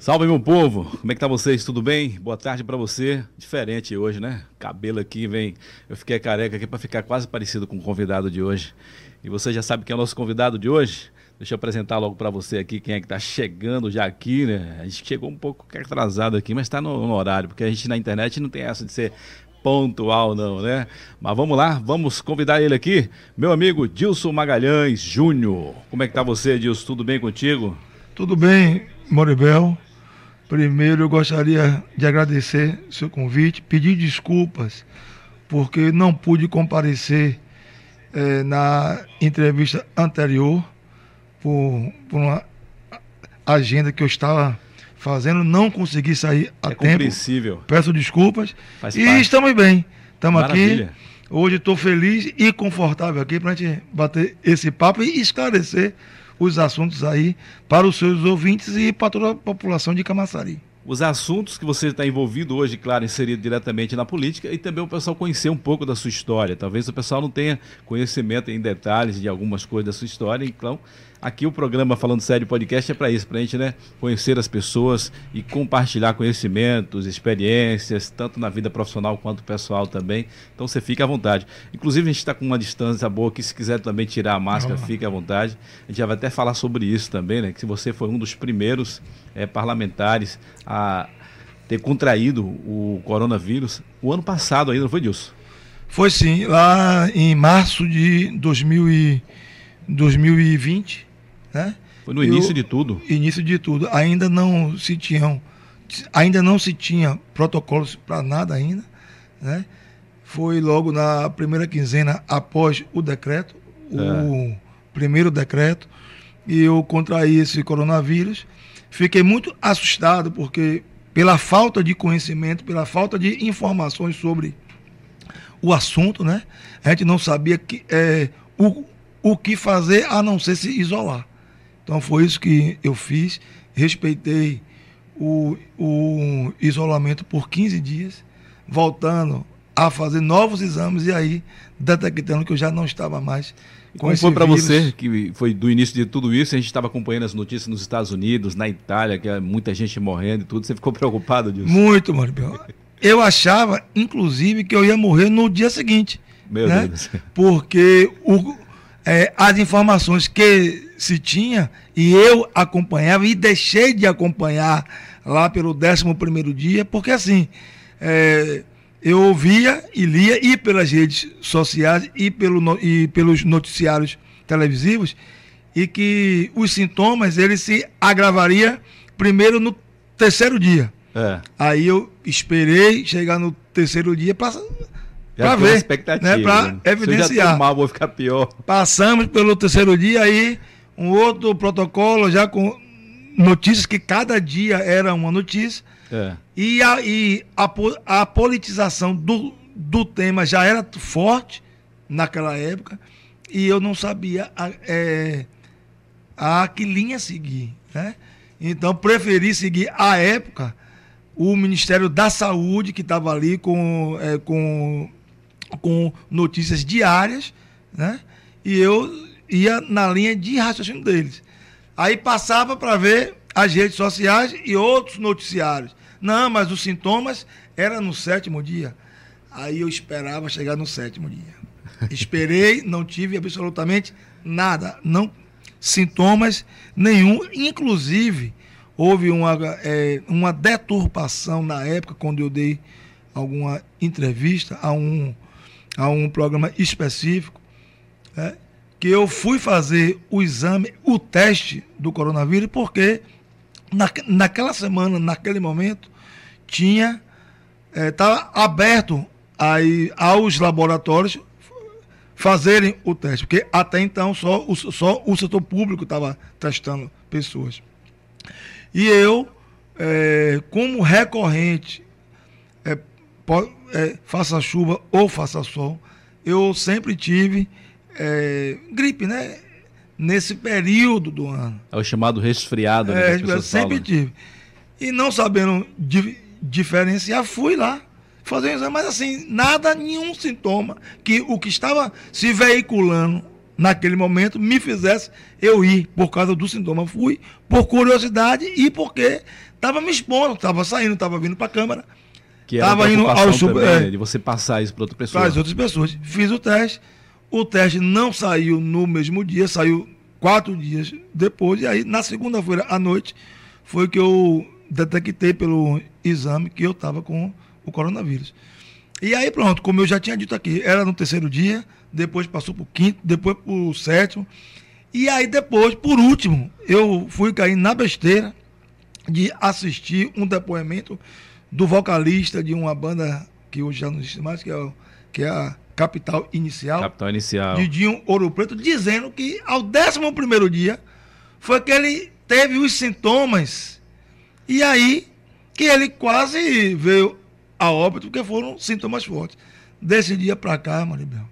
Salve meu povo, como é que tá vocês? Tudo bem? Boa tarde para você. Diferente hoje, né? Cabelo aqui vem, eu fiquei careca aqui para ficar quase parecido com o convidado de hoje. E você já sabe quem é o nosso convidado de hoje? Deixa eu apresentar logo para você aqui quem é que está chegando já aqui, né? A gente chegou um pouco atrasado aqui, mas está no, no, horário, porque a gente na internet não tem essa de ser pontual não, né? Mas vamos lá, vamos convidar ele aqui, meu amigo Dilson Magalhães Júnior. Como é que tá você, Dilson? Tudo bem contigo? Tudo bem, Moribel. Primeiro, eu gostaria de agradecer seu convite, pedir desculpas, porque não pude comparecer eh, na entrevista anterior, por, por, uma agenda que eu estava fazendo, não consegui sair a é tempo. compreensível. Peço desculpas. Faz e parte. estamos bem. Estamos aqui. Hoje estou feliz e confortável aqui para a gente bater esse papo e esclarecer os assuntos aí para os seus ouvintes e para toda a população de Camaçari. Os assuntos que você está envolvido hoje, claro, inserido diretamente na política e também o pessoal conhecer um pouco da sua história. Talvez o pessoal não tenha conhecimento em detalhes de algumas coisas da sua história, então aqui o programa Falando Sério Podcast é para isso, para a gente né, conhecer as pessoas e compartilhar conhecimentos, experiências, tanto na vida profissional quanto pessoal também. Então você fica à vontade. Inclusive a gente está com uma distância boa que se quiser também tirar a máscara, Ah. fique à vontade. A gente já vai até falar sobre isso também, né? Que você foi um dos primeiros eh, parlamentares a ter contraído o coronavírus o ano passado ainda, não foi disso? Foi sim, lá em março de 2000 e 2020, né? Foi no Eu- início de tudo. Início de tudo. Ainda não se tinham, ainda não se tinha protocolos para nada ainda, né? Foi logo na primeira quinzena após o decreto, o primeiro decreto, e eu contraí esse coronavírus. Fiquei muito assustado porque pela falta de conhecimento, pela falta de informações sobre o assunto, né? A gente não sabia que, é, o, o que fazer a não ser se isolar. Então foi isso que eu fiz. Respeitei o, o isolamento por 15 dias, voltando a fazer novos exames e aí detectando que eu já não estava mais com como foi para você, que foi do início de tudo isso, a gente estava acompanhando as notícias nos Estados Unidos, na Itália, que é muita gente morrendo e tudo, você ficou preocupado disso? Muito, Maribel. Eu achava, inclusive, que eu ia morrer no dia seguinte. Meu né? Deus. Porque o, é, as informações que se tinha e eu acompanhava e deixei de acompanhar lá pelo 11 primeiro dia, porque assim, é, eu ouvia e lia e pelas redes sociais e, pelo, e pelos noticiários televisivos e que os sintomas eles se agravaria primeiro no terceiro dia. É, Aí eu esperei chegar no terceiro dia para uma ver, né, pra né? Se eu já evidenciar. mal, vou ficar pior. Passamos pelo terceiro dia aí, um outro protocolo já com notícias que cada dia era uma notícia. É. E a, e a, a politização do, do tema já era forte naquela época. E eu não sabia a, é, a que linha seguir. Né? Então preferi seguir à época o Ministério da Saúde, que estava ali com, é, com, com notícias diárias, né? e eu ia na linha de raciocínio deles. Aí passava para ver as redes sociais e outros noticiários. Não, mas os sintomas eram no sétimo dia. Aí eu esperava chegar no sétimo dia. Esperei, não tive absolutamente nada. Não sintomas nenhum. Inclusive, houve uma, é, uma deturpação na época, quando eu dei alguma entrevista a um, a um programa específico, né, que eu fui fazer o exame, o teste do coronavírus, porque na, naquela semana, naquele momento, tinha estava aberto aí aos laboratórios fazerem o teste, porque até então só o, só o setor público estava testando pessoas. E eu, eh, como recorrente, eh, eh, faça chuva ou faça sol, eu sempre tive eh, gripe, né? Nesse período do ano. É o chamado resfriado. né, que É, as eu sempre falam. tive. E não sabendo di- diferenciar, fui lá fazer um exame, mas assim, nada, nenhum sintoma que o que estava se veiculando naquele momento, me fizesse eu ir por causa do sintoma. Fui por curiosidade e porque estava me expondo, estava saindo, estava vindo para a Câmara. Que estava indo ao sub... também, é, de você passar isso para outra pessoa. Para as outras pessoas. Fiz o teste. O teste não saiu no mesmo dia, saiu quatro dias depois. E aí, na segunda-feira à noite, foi que eu detectei pelo exame que eu estava com o coronavírus. E aí, pronto, como eu já tinha dito aqui, era no terceiro dia, depois passou para o quinto, depois para o sétimo. E aí, depois, por último, eu fui cair na besteira de assistir um depoimento do vocalista de uma banda que hoje já não existe mais, que é, que é a Capital Inicial. Capital Inicial. Didinho Ouro Preto, dizendo que ao 11 primeiro dia foi que ele teve os sintomas e aí que ele quase veio a óbito porque foram sintomas fortes. Desse dia para cá, Maribel,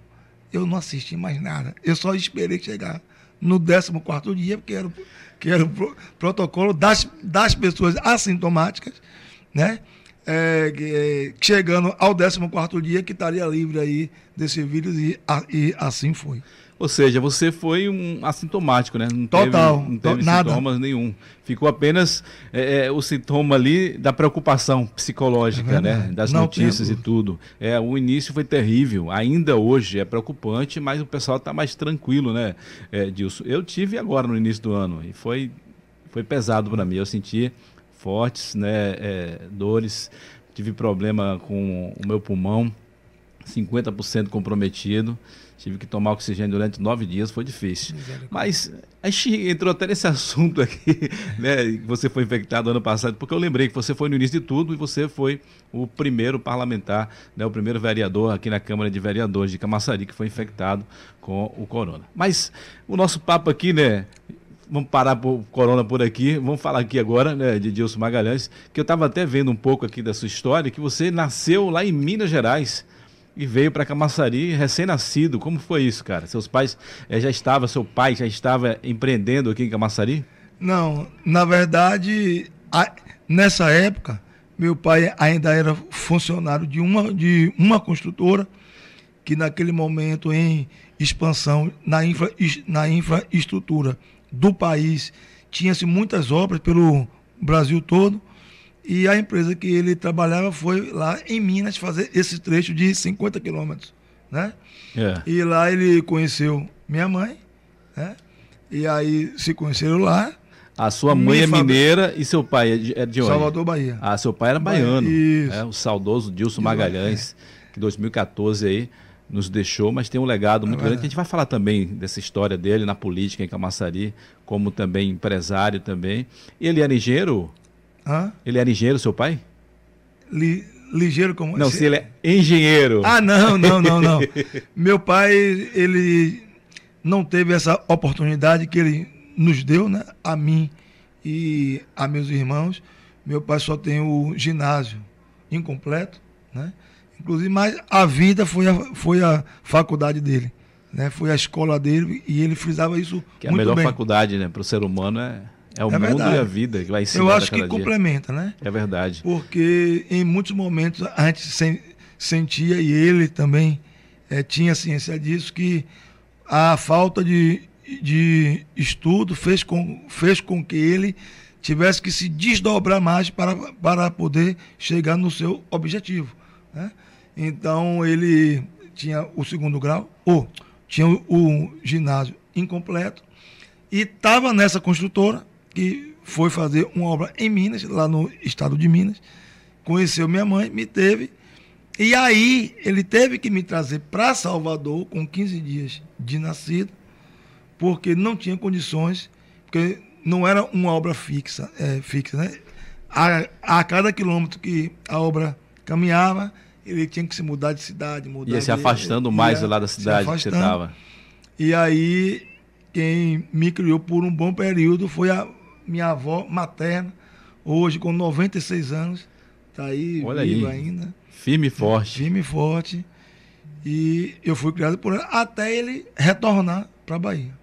eu não assisti mais nada. Eu só esperei chegar no 14 dia, porque era, que era o protocolo das, das pessoas assintomáticas, né? É, é, chegando ao 14 dia que estaria livre aí desse vírus e, a, e assim foi. Ou seja, você foi um assintomático, né? Não Total. Teve, não teve nada. sintomas nenhum. Ficou apenas é, é, o sintoma ali da preocupação psicológica, é né? Das não notícias e tudo. É, o início foi terrível. Ainda hoje é preocupante, mas o pessoal está mais tranquilo, né, é, Dilson? Eu tive agora no início do ano e foi, foi pesado para mim. Eu senti fortes, né, é, dores, tive problema com o meu pulmão, 50% comprometido, tive que tomar oxigênio durante nove dias, foi difícil. Mas a gente entrou até nesse assunto aqui, né, você foi infectado ano passado, porque eu lembrei que você foi no início de tudo e você foi o primeiro parlamentar, né, o primeiro vereador aqui na Câmara de Vereadores de Camaçari que foi infectado com o corona. Mas o nosso papo aqui, né, vamos parar por Corona por aqui. Vamos falar aqui agora, né, de Dilson Magalhães, que eu estava até vendo um pouco aqui da sua história, que você nasceu lá em Minas Gerais e veio para Camaçari recém-nascido. Como foi isso, cara? Seus pais é, já estavam, seu pai já estava empreendendo aqui em Camaçari? Não, na verdade, a, nessa época, meu pai ainda era funcionário de uma, de uma construtora que naquele momento em expansão na, infra, na infraestrutura do país. Tinha-se muitas obras pelo Brasil todo. E a empresa que ele trabalhava foi lá em Minas fazer esse trecho de 50 quilômetros. Né? É. E lá ele conheceu minha mãe. Né? E aí se conheceram lá. A sua mãe é mineira e seu pai é de, é de onde? Salvador, Bahia. Ah, seu pai era baiano. Isso. É, o saudoso Dilson Magalhães, é. que 2014 aí nos deixou, mas tem um legado muito é grande. A gente vai falar também dessa história dele na política em Camaçari, como também empresário também. Ele era engenheiro? Hã? Ele era engenheiro, seu pai? Li, ligeiro como... Não, se ele é engenheiro. Ah, não, não, não, não. Meu pai, ele não teve essa oportunidade que ele nos deu, né? A mim e a meus irmãos. Meu pai só tem o ginásio incompleto, né? Inclusive, mas a vida foi a, foi a faculdade dele. Né? Foi a escola dele e ele frisava isso que é a melhor bem. faculdade né, para o ser humano é, é o é mundo verdade. e a vida que vai ensinar Eu acho que dia. complementa, né? É verdade. Porque em muitos momentos a gente sen, sentia, e ele também é, tinha ciência disso, que a falta de, de estudo fez com, fez com que ele tivesse que se desdobrar mais para, para poder chegar no seu objetivo. Né? Então ele tinha o segundo grau, ou tinha o, o ginásio incompleto, e estava nessa construtora que foi fazer uma obra em Minas, lá no estado de Minas. Conheceu minha mãe, me teve. E aí ele teve que me trazer para Salvador com 15 dias de nascido, porque não tinha condições, porque não era uma obra fixa, é, fixa né? A, a cada quilômetro que a obra caminhava, ele tinha que se mudar de cidade, mudar Ia se afastando mais lá da cidade que você estava. E aí, quem me criou por um bom período foi a minha avó materna, hoje com 96 anos, está aí Olha viva aí. ainda. Firme e forte. Firme e forte. E eu fui criado por ela até ele retornar para a Bahia.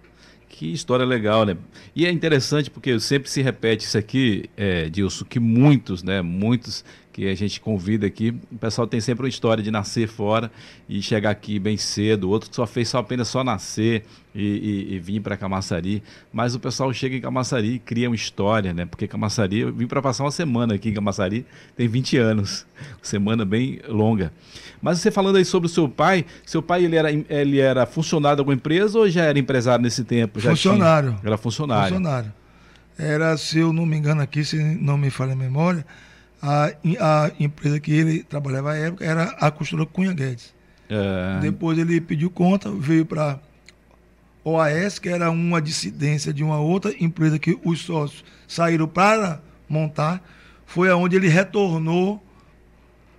Que história legal, né? E é interessante porque sempre se repete isso aqui, é, Dilson, que muitos, né? Muitos que a gente convida aqui. O pessoal tem sempre uma história de nascer fora e chegar aqui bem cedo, outro que só fez só apenas só nascer e, e, e vim para Camaçari. Mas o pessoal chega em Camaçari e cria uma história, né? Porque Camaçari, eu vim para passar uma semana aqui em Camaçari, tem 20 anos, semana bem longa. Mas você falando aí sobre o seu pai, seu pai ele era, ele era funcionário de alguma empresa ou já era empresário nesse tempo? Já funcionário. Tinha? Era funcionário. Funcionário. Era, se eu não me engano aqui, se não me falha a memória, a, a empresa que ele trabalhava à época era a costura Cunha Guedes. É. Depois ele pediu conta, veio para OAS, que era uma dissidência de uma outra empresa que os sócios saíram para montar. Foi aonde ele retornou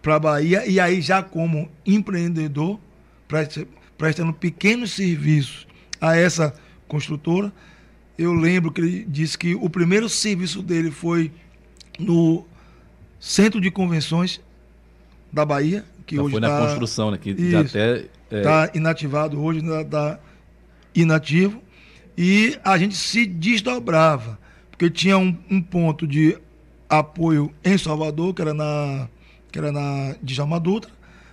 para a Bahia e aí já como empreendedor, prestando pequenos serviços a essa construtora. Eu lembro que ele disse que o primeiro serviço dele foi no Centro de Convenções da Bahia, que já hoje foi na tá, construção, né? Que isso, já até está é... inativado hoje, está inativo. E a gente se desdobrava, porque tinha um, um ponto de apoio em Salvador, que era na que era na Djalma Dutra,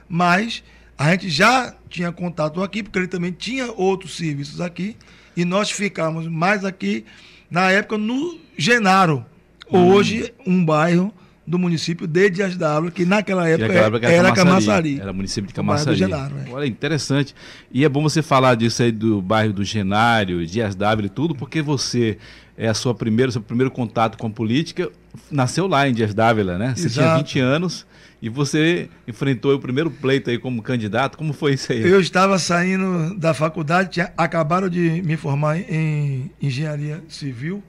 mas a gente já tinha contato aqui, porque ele também tinha outros serviços aqui, e nós ficamos mais aqui, na época, no Genaro, hum. hoje um bairro do município de Dias d'Ávila, que naquela época, naquela época era, era Camaçari. Camaçari. Era município de Camaçari. Genaro, é. Olha, interessante. E é bom você falar disso aí do bairro do Genário, Dias d'Ávila e tudo, porque você é a sua primeira, seu primeiro contato com a política nasceu lá em Dias d'Ávila, né? Você Exato. tinha 20 anos e você enfrentou o primeiro pleito aí como candidato. Como foi isso aí? Eu estava saindo da faculdade, tinha, acabaram de me formar em engenharia civil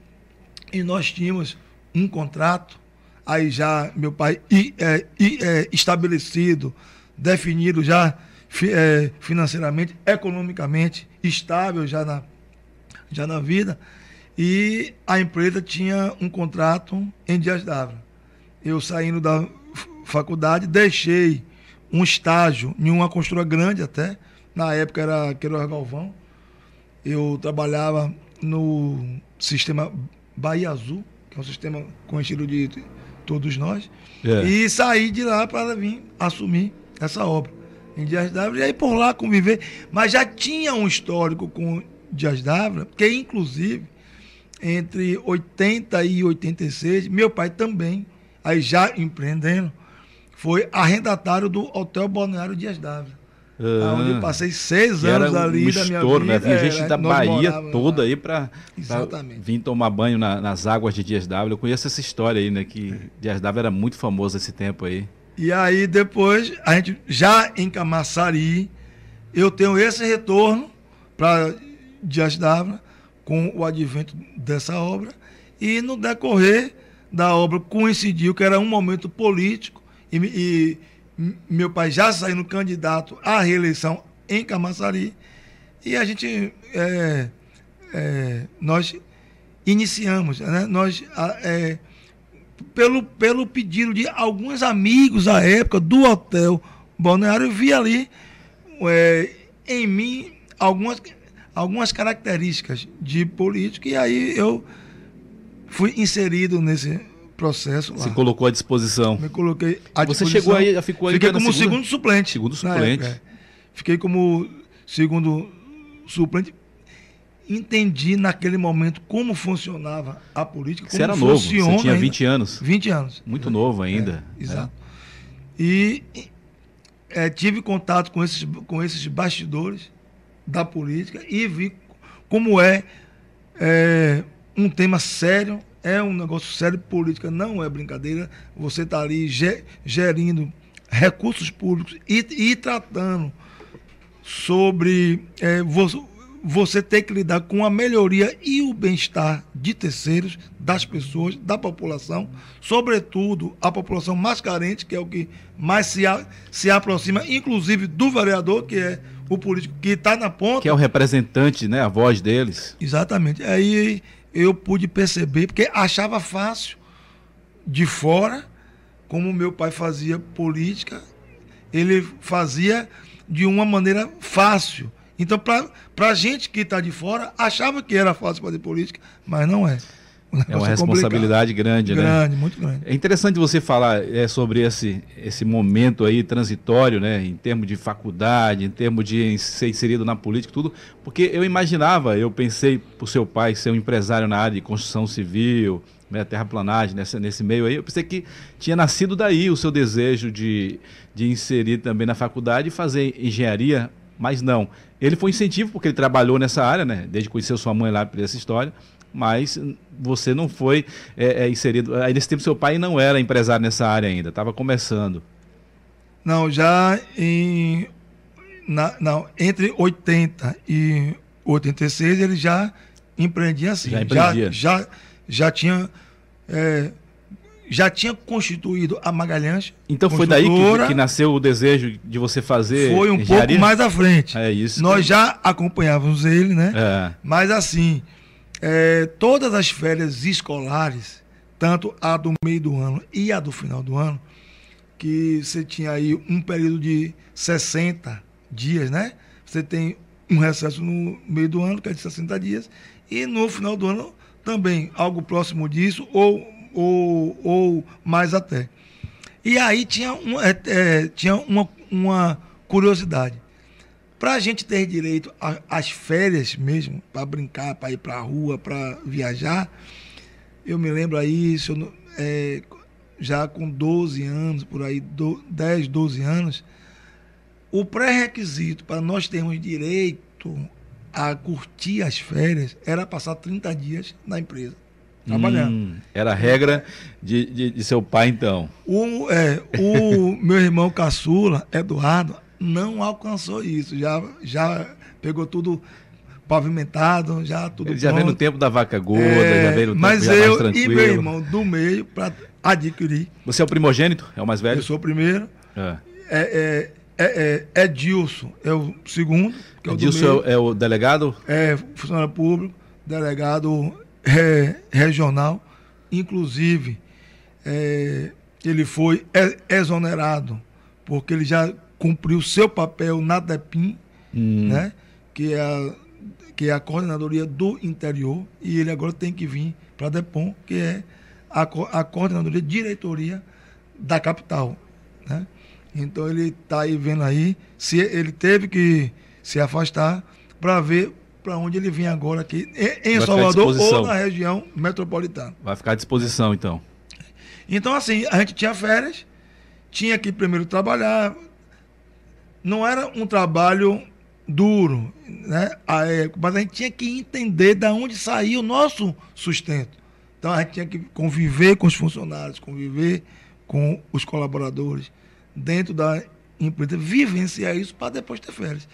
e nós tínhamos um contrato, aí já meu pai é, é, estabelecido, definido já é, financeiramente, economicamente, estável já na, já na vida. E a empresa tinha um contrato em Dias d'Ávila. Eu saindo da faculdade, deixei um estágio em uma construtora grande até, na época era Queiroz Galvão. Eu trabalhava no sistema Bahia Azul, que é um sistema conhecido de todos nós, é. e saí de lá para vir assumir essa obra em Dias d'Ávila, e aí por lá conviver, mas já tinha um histórico com Dias d'Ávila, porque inclusive entre 80 e 86, meu pai também, aí já empreendendo, foi arrendatário do Hotel Balneário Dias Dávila. Ah, onde eu passei seis anos um ali da minha vida. Né? Vinha gente é, da Bahia toda aí para vir tomar banho na, nas águas de Dias Dávila. Eu conheço essa história aí, né? Que Dias Dávila era muito famoso esse tempo aí. E aí depois, a gente já em Camaçari, eu tenho esse retorno para Dias Dávila com o advento dessa obra. E no decorrer da obra coincidiu que era um momento político e, e meu pai já saindo candidato à reeleição em Camaçari, e a gente, é, é, nós iniciamos, né? nós, é, pelo, pelo pedido de alguns amigos à época do hotel Balneário, vi ali é, em mim algumas, algumas características de político, e aí eu fui inserido nesse processo lá. Se colocou à disposição. Me coloquei à Você disposição. chegou aí, ficou aí Fiquei como segunda? segundo suplente. Segundo suplente. É. Fiquei como segundo suplente. Entendi naquele momento como funcionava a política. Como Você era novo, você tinha 20 ainda. anos. 20 anos. Muito novo ainda. É, exato. É. E é, tive contato com esses, com esses bastidores da política e vi como é, é um tema sério, é um negócio sério, política não é brincadeira. Você está ali gerindo recursos públicos e, e tratando sobre é, você, você ter que lidar com a melhoria e o bem-estar de terceiros, das pessoas, da população, sobretudo a população mais carente, que é o que mais se, a, se aproxima, inclusive do vereador, que é o político que está na ponta. Que é o representante, né, a voz deles. Exatamente. Aí eu pude perceber, porque achava fácil de fora, como meu pai fazia política, ele fazia de uma maneira fácil. Então, para a gente que está de fora, achava que era fácil fazer política, mas não é. É uma responsabilidade grande, grande, né? Grande, muito grande. É interessante você falar é, sobre esse, esse momento aí transitório, né? Em termos de faculdade, em termos de ser inserido na política, tudo, porque eu imaginava, eu pensei por seu pai ser um empresário na área de construção civil, né, terraplanagem, nesse, nesse meio aí, eu pensei que tinha nascido daí o seu desejo de, de inserir também na faculdade e fazer engenharia, mas não. Ele foi incentivo porque ele trabalhou nessa área, né? Desde que conheceu sua mãe lá por essa história, mas você não foi é, é, inserido. Aí nesse tempo seu pai não era empresário nessa área ainda, estava começando. Não, já em na, não, entre 80 e 86 ele já empreendia assim. Já empreendia. Já, já, já tinha é, já tinha constituído a Magalhães. Então foi daí que, que, nasceu o desejo de você fazer. Foi um engenharia? pouco mais à frente. É isso. Nós já acompanhávamos ele, né? É. Mas assim, é, todas as férias escolares, tanto a do meio do ano e a do final do ano, que você tinha aí um período de 60 dias, né? Você tem um recesso no meio do ano, que é de 60 dias, e no final do ano também algo próximo disso, ou ou, ou mais até. E aí tinha, um, é, é, tinha uma, uma curiosidade. Para a gente ter direito às férias mesmo, para brincar, para ir para a rua, para viajar, eu me lembro aí, eu, é, já com 12 anos, por aí, do, 10, 12 anos, o pré-requisito para nós termos direito a curtir as férias era passar 30 dias na empresa trabalhando. Hum, era a regra de, de, de, seu pai, então. O, é, o meu irmão caçula, Eduardo, não alcançou isso. Já, já pegou tudo pavimentado, já tudo Ele já veio no tempo da vaca gorda, é, já veio no mas tempo eu mais tranquilo. e meu irmão do meio para adquirir. Você é o primogênito? É o mais velho? Eu sou o primeiro. É. É, é, é, é, é Dilson, é o segundo. Que é Edilson é, o delegado? É, funcionário público, delegado regional, inclusive é, ele foi exonerado, porque ele já cumpriu seu papel na DEPIM, hum. né, que, é a, que é a coordenadoria do interior, e ele agora tem que vir para a DEPOM, que é a, a coordenadoria diretoria da capital. Né? Então ele está aí vendo aí, se ele teve que se afastar para ver para onde ele vem agora aqui, em, Salvador ou na região metropolitana. Vai ficar à disposição, então. Então, assim, a gente tinha férias, tinha que primeiro trabalhar. Não era um trabalho duro, né? mas a gente tinha que entender de onde saía o nosso sustento. Então a gente tinha que conviver com os funcionários, conviver com os colaboradores dentro da empresa, vivenciar isso para depois ter férias.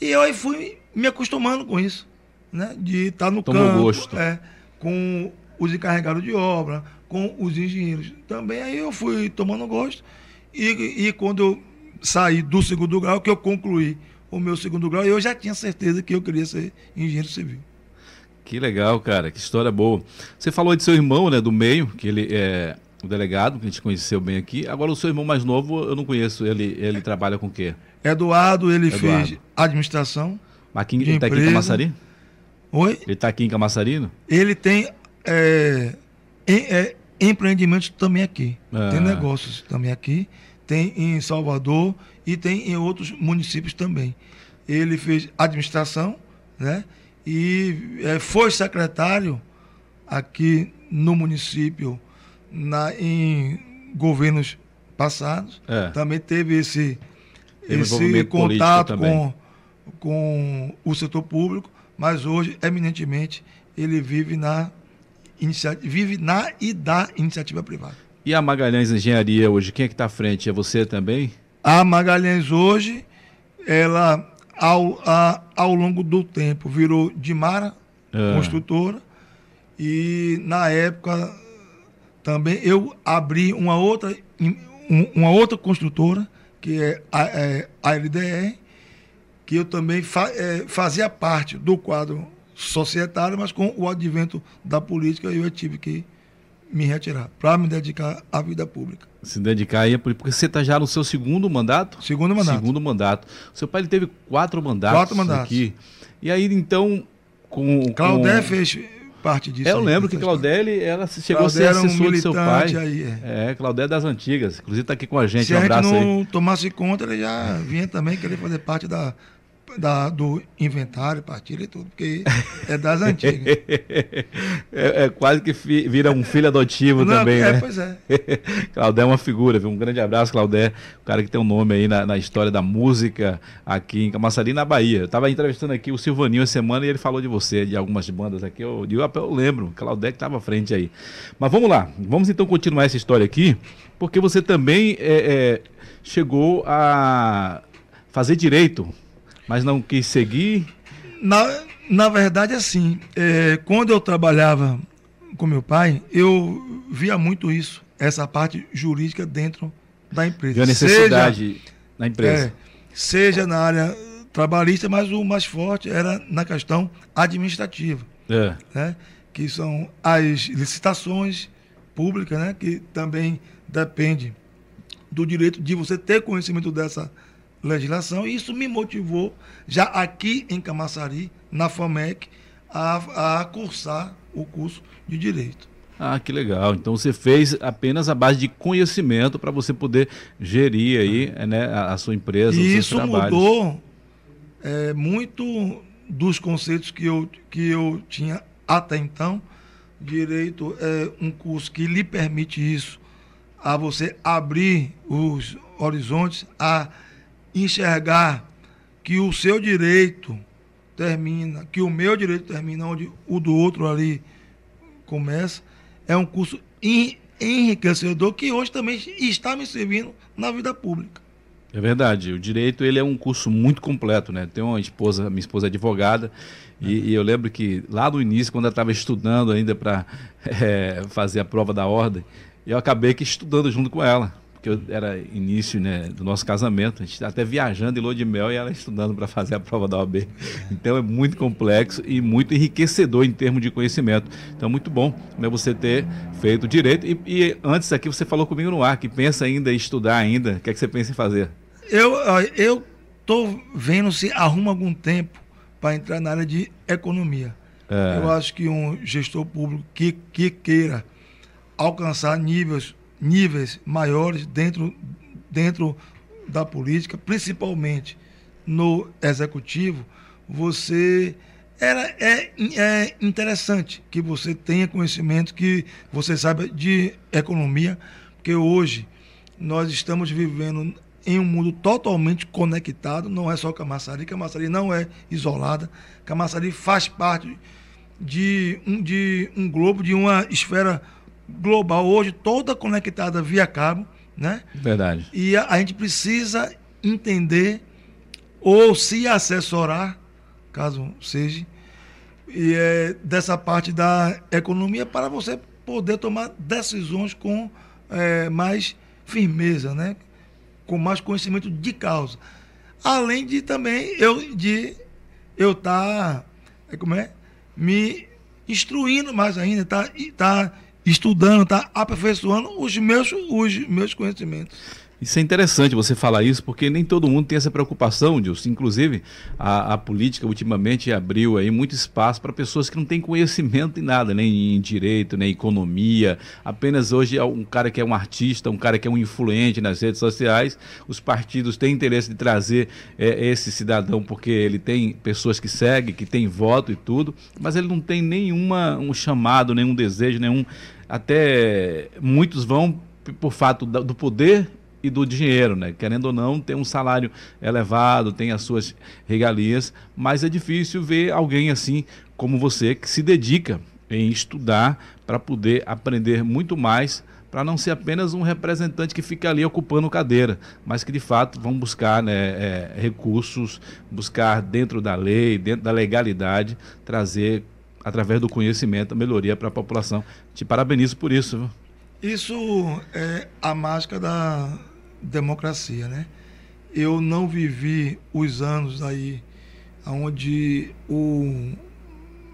E eu aí fui me acostumando com isso, né? De estar no Tomou campo, gosto. É, com os encarregados de obra, com os engenheiros. Também aí eu fui tomando gosto. E, e quando eu saí do segundo grau, que eu concluí o meu segundo grau, eu já tinha certeza que eu queria ser engenheiro civil. Que legal, cara, que história boa. Você falou de seu irmão, né, do meio, que ele é o delegado, que a gente conheceu bem aqui. Agora, o seu irmão mais novo, eu não conheço, ele, ele trabalha com o quê? Eduardo, ele Eduardo. fez administração. Mas aqui, ele está aqui em Camaçari? Oi? Ele está aqui em Camaçari? Ele tem é, é, empreendimentos também aqui. Ah. Tem negócios também aqui. Tem em Salvador e tem em outros municípios também. Ele fez administração, né? E é, foi secretário aqui no município na, em governos passados. É. Também teve esse, esse contato com com o setor público, mas hoje, eminentemente, ele vive na, vive na e da iniciativa privada. E a Magalhães Engenharia hoje, quem é que está à frente? É você também? A Magalhães hoje, ela ao, a, ao longo do tempo virou Dimara, é. construtora, e na época também eu abri uma outra, uma outra construtora, que é a, é a LDR, que eu também fa é, fazia parte do quadro societário, mas com o advento da política eu tive que me retirar para me dedicar à vida pública. Se dedicar aí, porque você está já no seu segundo mandato? Segundo mandato. Segundo mandato. Seu pai ele teve quatro mandatos. Quatro mandatos. Aqui. E aí, então, com. Claudé com... fez parte disso. É, eu aí, lembro que Claudete, ela chegou a ser era um assessor do seu pai. aí, é. é, Claudete das antigas. Inclusive está aqui com a gente. Se um a gente abraço aí. não tomasse conta, ele já vinha também querer fazer parte da, da- do inventário, partilha e tudo, porque é das antigas. é, é quase que fi- vira um filho adotivo Não, também, é, né? pois é. Claudé é uma figura, viu? Um grande abraço, Claudé. O cara que tem um nome aí na, na história da música aqui em Camaçari, na Bahia. Eu tava entrevistando aqui o Silvaninho essa semana e ele falou de você, de algumas bandas aqui. Eu, eu, eu lembro, Claudé que estava à frente aí. Mas vamos lá, vamos então continuar essa história aqui, porque você também é, é, chegou a fazer direito, mas não quis seguir. Na, na verdade, assim, é, quando eu trabalhava com meu pai, eu via muito isso, essa parte jurídica dentro da empresa. Viu a necessidade na Seja, empresa. é, seja na área trabalhista, mas o mais forte era na questão administrativa, É. né? que são as licitações públicas, né? que também depende do direito de você ter conhecimento dessa legislação, e isso me motivou, já aqui em Camaçari, na FAMEC, a, a cursar o curso de Direito. Ah, que legal. Então você fez apenas a base de conhecimento para você poder gerir aí né, a, a sua empresa, E isso trabalhos. mudou é, muito dos conceitos que eu, que eu tinha até então. Direito é um curso que lhe permite isso, a você abrir os horizontes, a enxergar que o seu direito termina, que o meu direito termina onde o do outro ali começa. É um curso en- enriquecedor que hoje também está me servindo na vida pública. É verdade. O direito ele é um curso muito completo, né? Tenho uma esposa, minha esposa é advogada, e, e eu lembro que lá no início, quando eu estava estudando ainda para fazer a prova da ordem, eu acabei que estudando junto com ela, porque eu, era início né, do nosso casamento, a gente tá até viajando em lua de mel e ela estudando para fazer a prova da OAB. Então é muito complexo e muito enriquecedor em termos de conhecimento. Então muito bom né, você ter feito direito. E, e antes aqui você falou comigo no ar que pensa ainda em estudar ainda. O que é que você pensa em fazer? Eu eu tô vendo se arruma algum tempo para entrar na área de economia. É. Eu acho que um gestor público que, que queira alcançar níveis, níveis maiores dentro, dentro da política, principalmente no executivo, você era, é, é interessante que você tenha conhecimento, que você saiba de economia, porque hoje nós estamos vivendo em um mundo totalmente conectado, não é só Camaçari, Camaçari não é isolada, Camaçari faz parte de um, de um globo, de uma esfera global, hoje toda conectada via cabo, né? Verdade. E a, a gente precisa entender ou se assessorar, caso seja, e é, dessa parte da economia para você poder tomar decisões com é, mais firmeza, né? com mais conhecimento de causa. Além de também eu de eu estar como é me instruindo mais ainda, tá, tá estudando, tá aperfeiçoando os meus os meus conhecimentos. Isso é interessante você falar isso, porque nem todo mundo tem essa preocupação, Dilson. Inclusive, a, a política ultimamente abriu aí muito espaço para pessoas que não têm conhecimento em nada, nem em direito, nem em economia. Apenas hoje é um cara que é um artista, um cara que é um influente nas redes sociais. Os partidos têm interesse de trazer é, esse cidadão porque ele tem pessoas que seguem, que tem voto e tudo, mas ele não tem nenhuma um chamado, nenhum desejo, nenhum. Até muitos vão por fato do poder e do dinheiro, né? Querendo ou não, tem um salário elevado, tem as suas regalias, mas é difícil ver alguém assim como você que se dedica em estudar para poder aprender muito mais, para não ser apenas um representante que fica ali ocupando cadeira, mas que de fato vão buscar né, é, recursos, buscar dentro da lei, dentro da legalidade, trazer através do conhecimento a melhoria para a população. Te parabenizo por isso. Viu? Isso é a mágica da democracia, né? Eu não vivi os anos aí onde o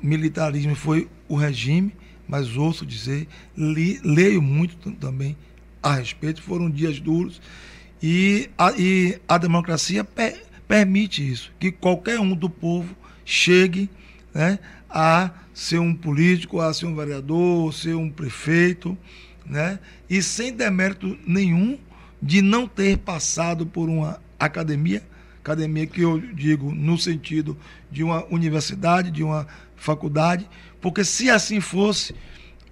militarismo foi o regime, mas ouço dizer, li, leio muito também a respeito, foram dias duros e a, e a democracia per- permite isso, que qualquer um do povo chegue né, a ser um político, a ser um vereador, ser um prefeito, né? E sem demérito nenhum de não ter passado por uma academia, academia que eu digo no sentido de uma universidade, de uma faculdade, porque se assim fosse,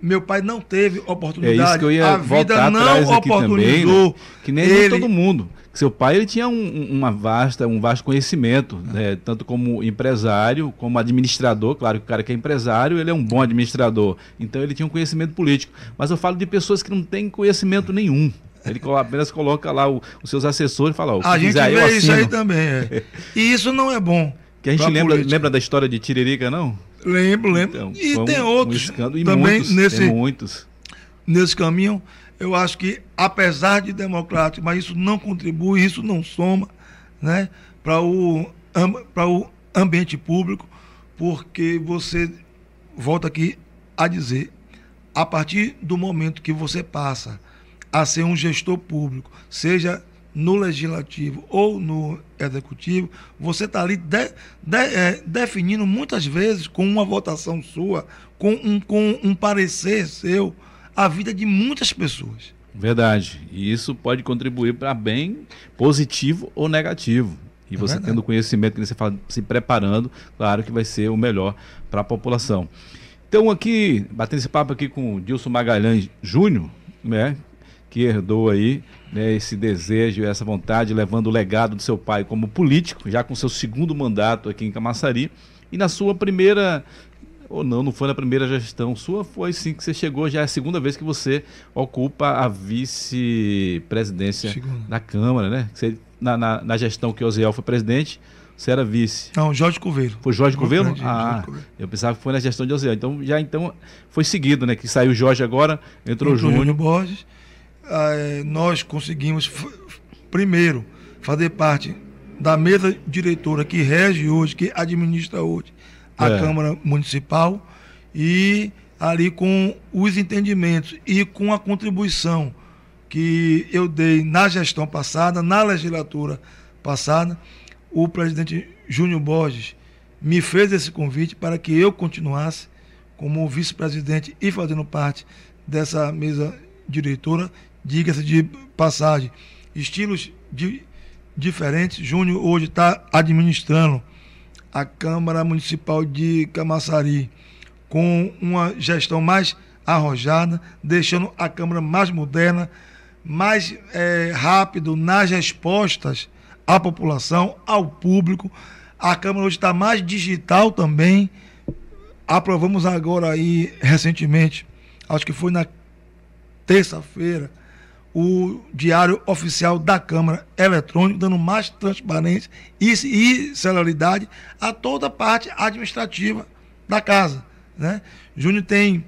meu pai não teve oportunidade. É isso que eu ia a vida não oportunizou. Também, né? Que nem ele... todo mundo. Seu pai ele tinha um, uma vasta, um vasto conhecimento, né? tanto como empresário, como administrador. Claro que o cara que é empresário, ele é um bom administrador. Então ele tinha um conhecimento político. Mas eu falo de pessoas que não têm conhecimento nenhum. Ele apenas coloca lá o, os seus assessores e fala, ó, a gente quiser, vê isso aí também. É. E isso não é bom. Que a gente lembra, lembra da história de Tiririca, não? Lembro, lembro. Então, e tem um, outros um e também muitos, nesse, muitos. nesse caminho. Eu acho que, apesar de democrático, mas isso não contribui, isso não soma né, para o, para o ambiente público, porque você, volta aqui a dizer, a partir do momento que você passa a ser um gestor público, seja no legislativo ou no executivo, você está ali de, de, é, definindo muitas vezes com uma votação sua, com um, com um parecer seu, a vida de muitas pessoas. Verdade. E isso pode contribuir para bem positivo ou negativo. E é você verdade. tendo conhecimento, que você fala, se preparando, claro que vai ser o melhor para a população. Então, aqui, batendo esse papo aqui com o Dilson Magalhães Júnior, né, que herdou aí né, esse desejo, essa vontade, levando o legado do seu pai como político, já com seu segundo mandato aqui em Camaçari. E na sua primeira, ou não, não foi na primeira gestão sua, foi sim que você chegou, já é a segunda vez que você ocupa a vice-presidência da Câmara, né? Você, na, na, na, gestão que o Oziel foi presidente, você era vice. Não, Jorge Coveiro. Foi Jorge Coveiro? Ah, Jorge eu pensava que foi na gestão de Oziel. Então, já então foi seguido, né? Que saiu Jorge agora, entrou, entrou Júnior. Júnior Borges nós conseguimos, primeiro, fazer parte da mesa diretora que rege hoje, que administra hoje a é. Câmara Municipal e ali com os entendimentos e com a contribuição que eu dei na gestão passada, na legislatura passada, o presidente Júnior Borges me fez esse convite para que eu continuasse como vice-presidente e fazendo parte dessa mesa diretora diga-se de passagem, estilos de, diferentes. Júnior hoje está administrando a Câmara Municipal de Camaçari com uma gestão mais arrojada, deixando a Câmara mais moderna, mais é, rápido nas respostas à população, ao público. A Câmara hoje está mais digital também. Aprovamos agora aí, recentemente, acho que foi na terça-feira, o diário oficial da Câmara eletrônico, dando mais transparência e, e celeridade a toda a parte administrativa da casa. Né? Júnior tem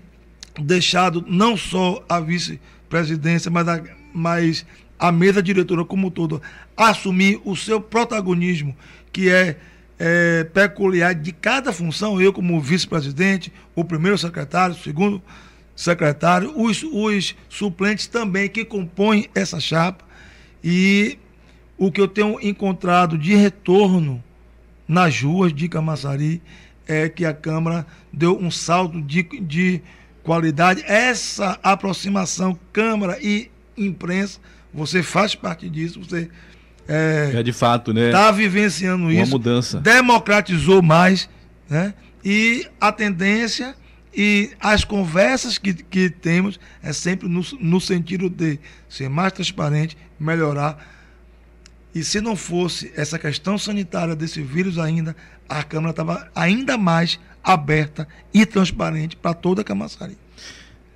deixado não só a vice-presidência, mas a, mas a mesa diretora como todo assumir o seu protagonismo, que é, é peculiar de cada função. Eu, como vice-presidente, o primeiro secretário, o segundo secretário, os, os suplentes também que compõem essa chapa. E o que eu tenho encontrado de retorno nas ruas de Camaçari é que a Câmara deu um salto de, de qualidade. Essa aproximação Câmara e imprensa, você faz parte disso, você é, é de fato, né? Está vivenciando Uma isso. Uma mudança. Democratizou mais, né? E a tendência e as conversas que, que temos é sempre no, no sentido de ser mais transparente, melhorar. E se não fosse essa questão sanitária desse vírus ainda, a Câmara estava ainda mais aberta e transparente para toda a Camaçari.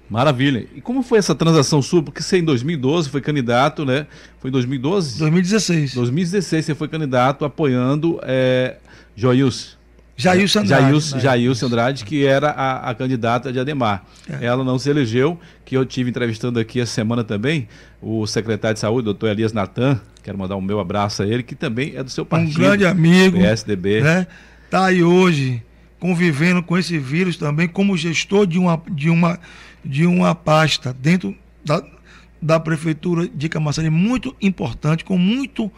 Maravilha. E como foi essa transação sua? Porque você em 2012 foi candidato, né? Foi em 2012? 2016. 2016 você foi candidato apoiando é, Joilson. Jailson Andrade. Jailson, né? Jailson Andrade, que era a, a candidata de Ademar. É. Ela não se elegeu, que eu tive entrevistando aqui essa semana também, o secretário de saúde, doutor Elias Natan, quero mandar um meu abraço a ele, que também é do seu partido. Um grande amigo. PSDB. Né? Tá aí hoje convivendo com esse vírus também como gestor de uma, de uma, de uma pasta dentro da, da prefeitura de Camaçari, muito importante, com muito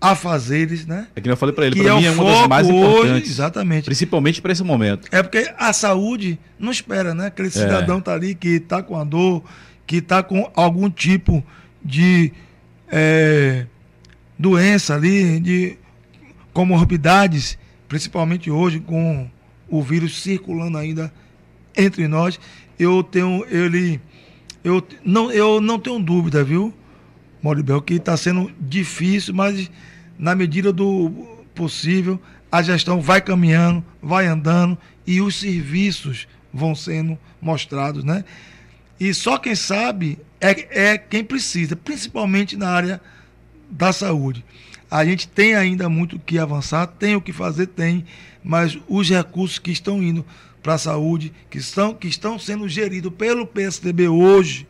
afazeres, né? É que eu falei para ele, para é mim é uma das mais hoje, importantes. exatamente. Principalmente para esse momento. É porque a saúde não espera, né? Aquele cidadão tá ali que tá com a dor, que tá com algum tipo de é, doença ali, de comorbidades, principalmente hoje com o vírus circulando ainda entre nós. Eu tenho ele eu não eu não tenho dúvida, viu? Moribel, que está sendo difícil, mas na medida do possível, a gestão vai caminhando, vai andando e os serviços vão sendo mostrados, né? E só quem sabe é, é quem precisa, principalmente na área da saúde. A gente tem ainda muito o que avançar, tem o que fazer, tem, mas os recursos que estão indo para a saúde, que estão, que estão sendo geridos pelo PSDB hoje,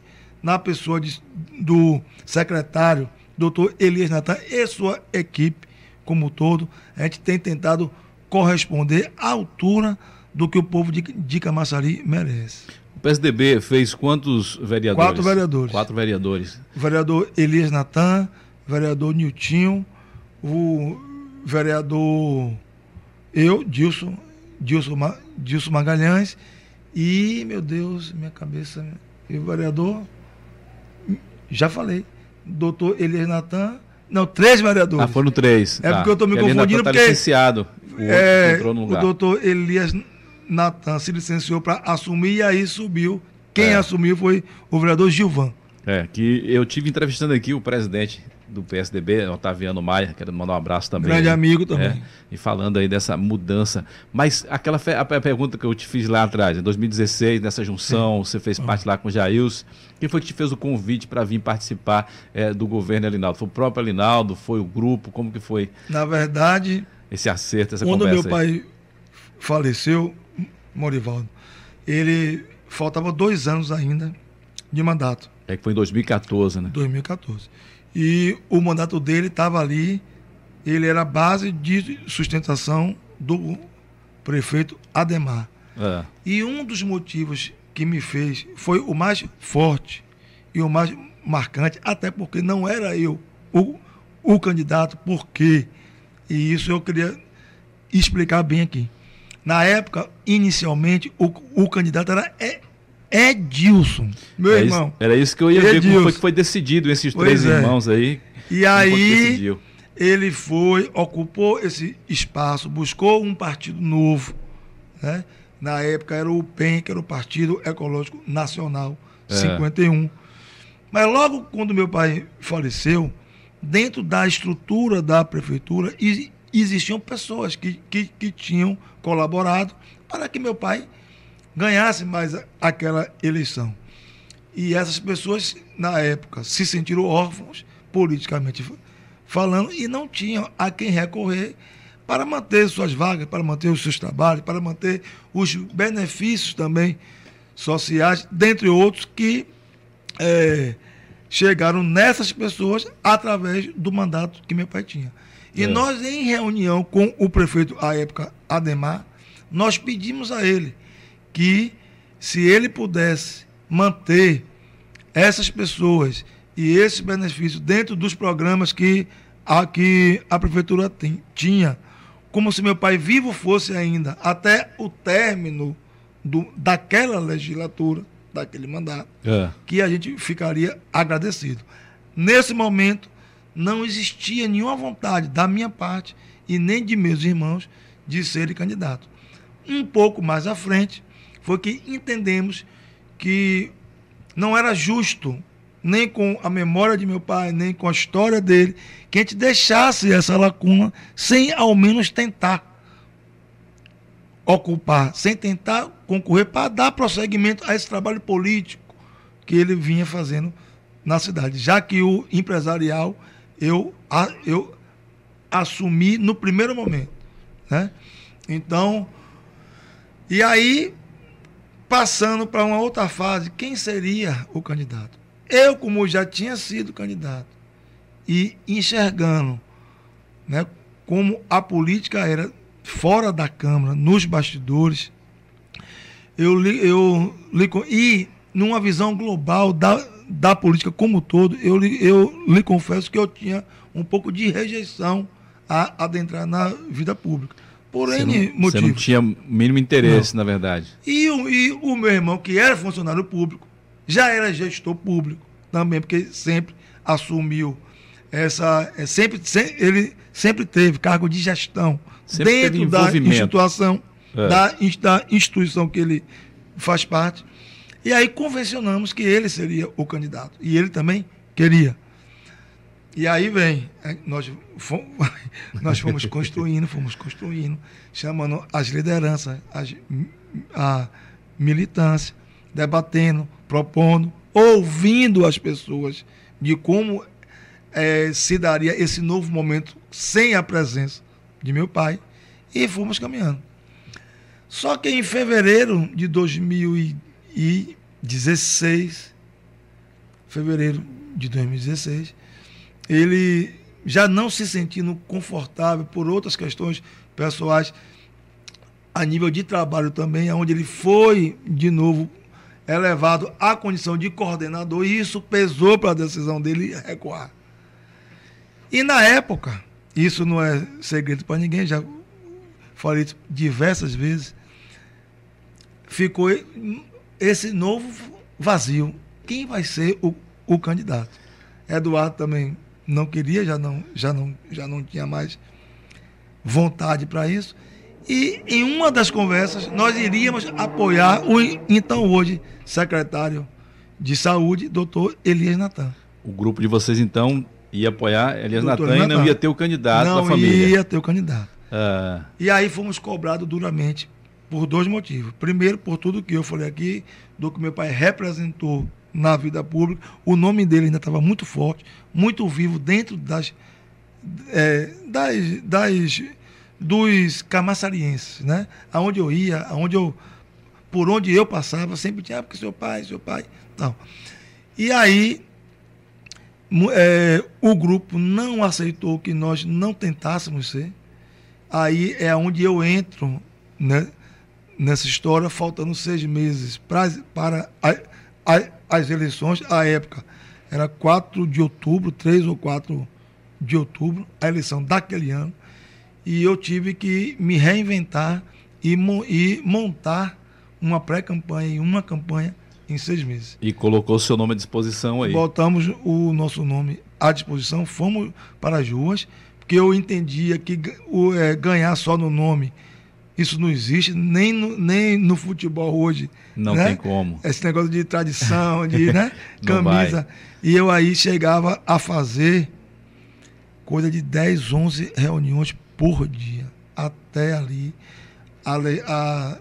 na pessoa de, do secretário, doutor Elias Natan, e sua equipe como um todo, a gente tem tentado corresponder à altura do que o povo de, de Camaçari merece. O PSDB fez quantos vereadores? Quatro vereadores. Quatro vereadores. O vereador Elias Natan, vereador Niltinho, o vereador eu, Dilson, Dilson, Dilson Magalhães e, meu Deus, minha cabeça, e o vereador já falei. Doutor Elias Natan. Não, três vereadores. Ah, foram três. É tá. porque eu estou me confundindo tá porque. licenciado. O, é, o doutor Elias Natan se licenciou para assumir e aí subiu. Quem é. assumiu foi o vereador Gilvan. É, que eu tive entrevistando aqui o presidente do PSDB, Otaviano Maia, quero mandar um abraço também. Grande amigo também. É, e falando aí dessa mudança. Mas aquela a pergunta que eu te fiz lá atrás, em 2016, nessa junção, Sim. você fez parte lá com o Jails. Quem foi que te fez o convite para vir participar é, do governo Alinaldo? Foi o próprio Alinaldo? Foi o grupo? Como que foi? Na verdade, esse acerto, essa quando conversa meu pai faleceu, Morivaldo, ele faltava dois anos ainda de mandato. É que foi em 2014, né? 2014 e o mandato dele estava ali, ele era a base de sustentação do prefeito Ademar. É. E um dos motivos que me fez foi o mais forte e o mais marcante, até porque não era eu o, o candidato, porque, e isso eu queria explicar bem aqui. Na época, inicialmente, o, o candidato era Edilson, meu é irmão. Isso, era isso que eu ia Edilson. ver como foi que foi decidido esses pois três é. irmãos aí. E aí ele foi, ocupou esse espaço, buscou um partido novo, né? Na época era o PEN, que era o Partido Ecológico Nacional, é. 51. Mas logo quando meu pai faleceu, dentro da estrutura da prefeitura, existiam pessoas que, que, que tinham colaborado para que meu pai ganhasse mais aquela eleição. E essas pessoas, na época, se sentiram órfãos, politicamente falando, e não tinham a quem recorrer para manter suas vagas, para manter os seus trabalhos, para manter os benefícios também sociais, dentre outros que é, chegaram nessas pessoas através do mandato que meu pai tinha. E é. nós, em reunião com o prefeito à época, Ademar, nós pedimos a ele que se ele pudesse manter essas pessoas e esse benefício dentro dos programas que a, que a prefeitura tem, tinha, como se meu pai vivo fosse ainda até o término do, daquela legislatura, daquele mandato, é. que a gente ficaria agradecido. Nesse momento, não existia nenhuma vontade da minha parte e nem de meus irmãos de serem candidato. Um pouco mais à frente, foi que entendemos que não era justo, nem com a memória de meu pai, nem com a história dele, que a gente deixasse essa lacuna sem ao menos tentar ocupar, sem tentar concorrer para dar prosseguimento a esse trabalho político que ele vinha fazendo na cidade, já que o empresarial eu, eu assumi no primeiro momento. Né? Então, e aí passando para uma outra fase, quem seria o candidato? Eu, como já tinha sido candidato, e enxergando né, como a política era fora da Câmara, nos bastidores, eu li, eu li, e numa visão global da, da política como um todo, eu, eu lhe confesso que eu tinha um pouco de rejeição a adentrar na vida pública. Por Você N não, você não tinha mínimo interesse, na verdade. E o, e o meu irmão, que era funcionário público, já era gestor público também, porque sempre assumiu essa. é, sempre, se- ele sempre teve cargo de gestão Sempre dentro da instituição, É. da, da instituição que ele faz parte. E aí convencionamos que ele seria o candidato. E ele também queria. E aí vem, é, nós fomos, nós fomos construindo, fomos construindo, chamando as lideranças, as, a militância, debatendo, propondo, ouvindo as pessoas de como eh, se daria esse novo momento sem a presença de meu pai e fomos caminhando. Só que em fevereiro de 2016, fevereiro de 2016, ele já não se sentindo confortável por outras questões pessoais a nível de trabalho também, onde ele foi de novo elevado à condição de coordenador e isso pesou para a decisão dele recuar. E na época, isso não é segredo para ninguém, já falei isso diversas vezes, ficou esse novo vazio. Quem vai ser o, o candidato? Eduardo também não queria, já não, já não, já não tinha mais vontade para isso. E em uma das conversas, nós iríamos apoiar o então hoje secretário de Saúde, doutor Elias Natan. O grupo de vocês, então, ia apoiar Elias Natan e não ia ter o candidato não da família. ia ter o candidato. Ah, E aí fomos cobrados duramente por dois motivos. Primeiro, por tudo que eu falei aqui, do que meu pai representou na vida pública. O nome dele ainda estava muito forte, muito vivo dentro das, eh, das, das dos camaçarienses, né? Aonde eu ia, aonde eu, por onde eu passava, sempre tinha, ah, porque seu pai, seu pai, tal. E aí eh, o grupo não aceitou que nós não tentássemos ser aí é onde eu entro né, nessa história, faltando seis meses pra, para a- a- as eleições. A época era 4 de outubro, 3 ou 4 de outubro, a eleição daquele ano. E eu tive que me reinventar e, e montar uma pré-campanha e uma campanha em seis meses. e colocou seu nome à disposição aí. Botamos o nosso nome à disposição, fomos para as ruas, porque eu entendia que é, ganhar só no nome, isso não existe, nem no, nem no futebol hoje. Não né? tem como. Esse negócio de tradição, de né? Camisa. E eu aí chegava a fazer coisa de 10, 11 reuniões por dia. Até ali a, a,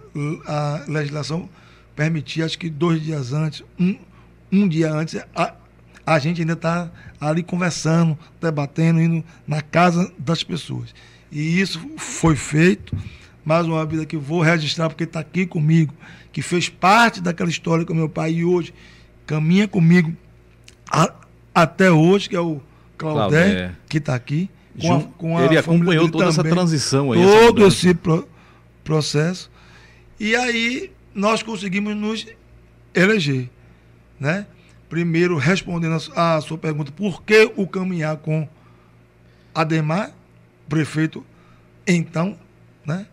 a legislação permitia, acho que dois dias antes, um, um dia antes, a, a gente ainda está ali conversando, debatendo, indo na casa das pessoas. E isso foi feito. Mais uma vez aqui, vou registrar porque está aqui comigo, que fez parte daquela história com meu pai e hoje caminha comigo a- até hoje, que é o Claudé, Claudé. que está aqui. Jun- ele família acompanhou dele toda essa também transição aí. essa todo esse pro- processo. E aí nós conseguimos nos eleger. Né? Primeiro, respondendo a a sua pergunta, por que o caminhar com Ademar, prefeito, então, né?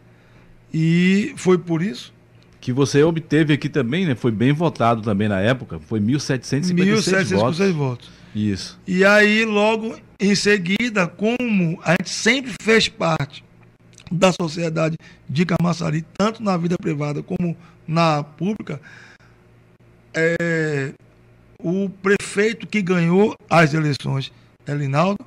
E foi por isso, Que você obteve aqui também, né? Foi bem votado também na época. Foi 1.756 votos. 1.756 votos. Isso. E aí, logo em seguida, como a gente sempre fez parte da sociedade de Camaçari, tanto na vida privada como na pública, é, o prefeito que ganhou as eleições, Elinaldo,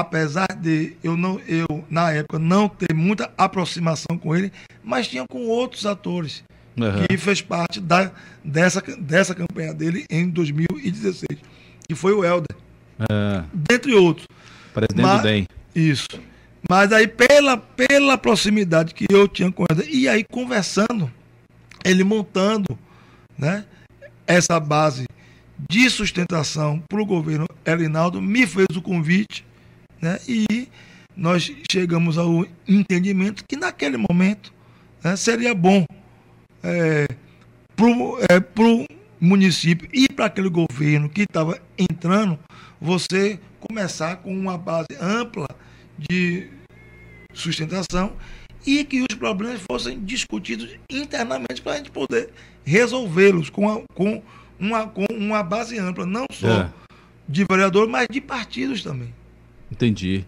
apesar de eu não eu na época não ter muita aproximação com ele, mas tinha com outros atores Aham. que fez parte da, dessa, dessa campanha dele em 2016, que foi o Helder, Ah, dentre outros. presidente Mas- do DEM. Isso. Mas aí, pela, pela proximidade que eu tinha com ele, e aí conversando, ele montando né, essa base de sustentação para o governo Elinaldo, me fez o convite, né, e nós chegamos ao entendimento que naquele momento né, seria bom é, para o município e para aquele governo que estava entrando, você começar com uma base ampla de sustentação e que os problemas fossem discutidos internamente para a gente poder resolvê-los com, com, uma, com uma base ampla, não só é. de vereador, mas de partidos também. Entendi.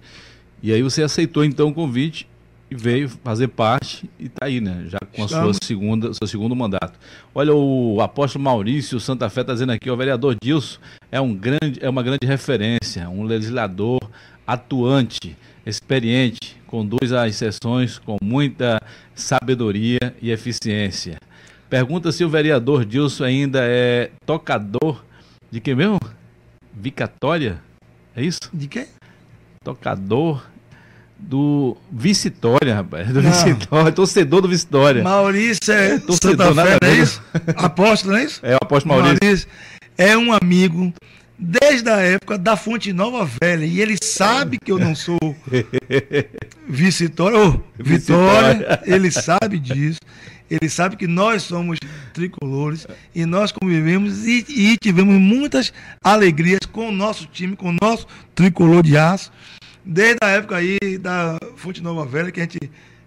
E aí você aceitou então o convite e veio fazer parte e está aí, né? Já com a sua segunda, seu segundo mandato. Olha, o apóstolo Maurício Santa Fé está dizendo aqui, o vereador Dilson é, um grande, é uma grande referência, um legislador atuante, experiente, conduz as sessões com muita sabedoria e eficiência. Pergunta se o vereador Dilson ainda é tocador de que mesmo? Vicatória? É isso? De quê? Tocador do Vitória, rapaz. Do Vitória, torcedor do Vitória. Maurício é torcedor, Santa Fé, não é isso? Apóstolo, não é isso? É o apóstolo Maurício. Maurício é um amigo desde a época da Fonte Nova Velha. E ele sabe que eu não sou Vitória, oh, Vitória, ele sabe disso. Ele sabe que nós somos tricolores e nós convivemos e, e tivemos muitas alegrias com o nosso time, com o nosso tricolor de aço desde a época aí da Fonte Nova Velha, que a gente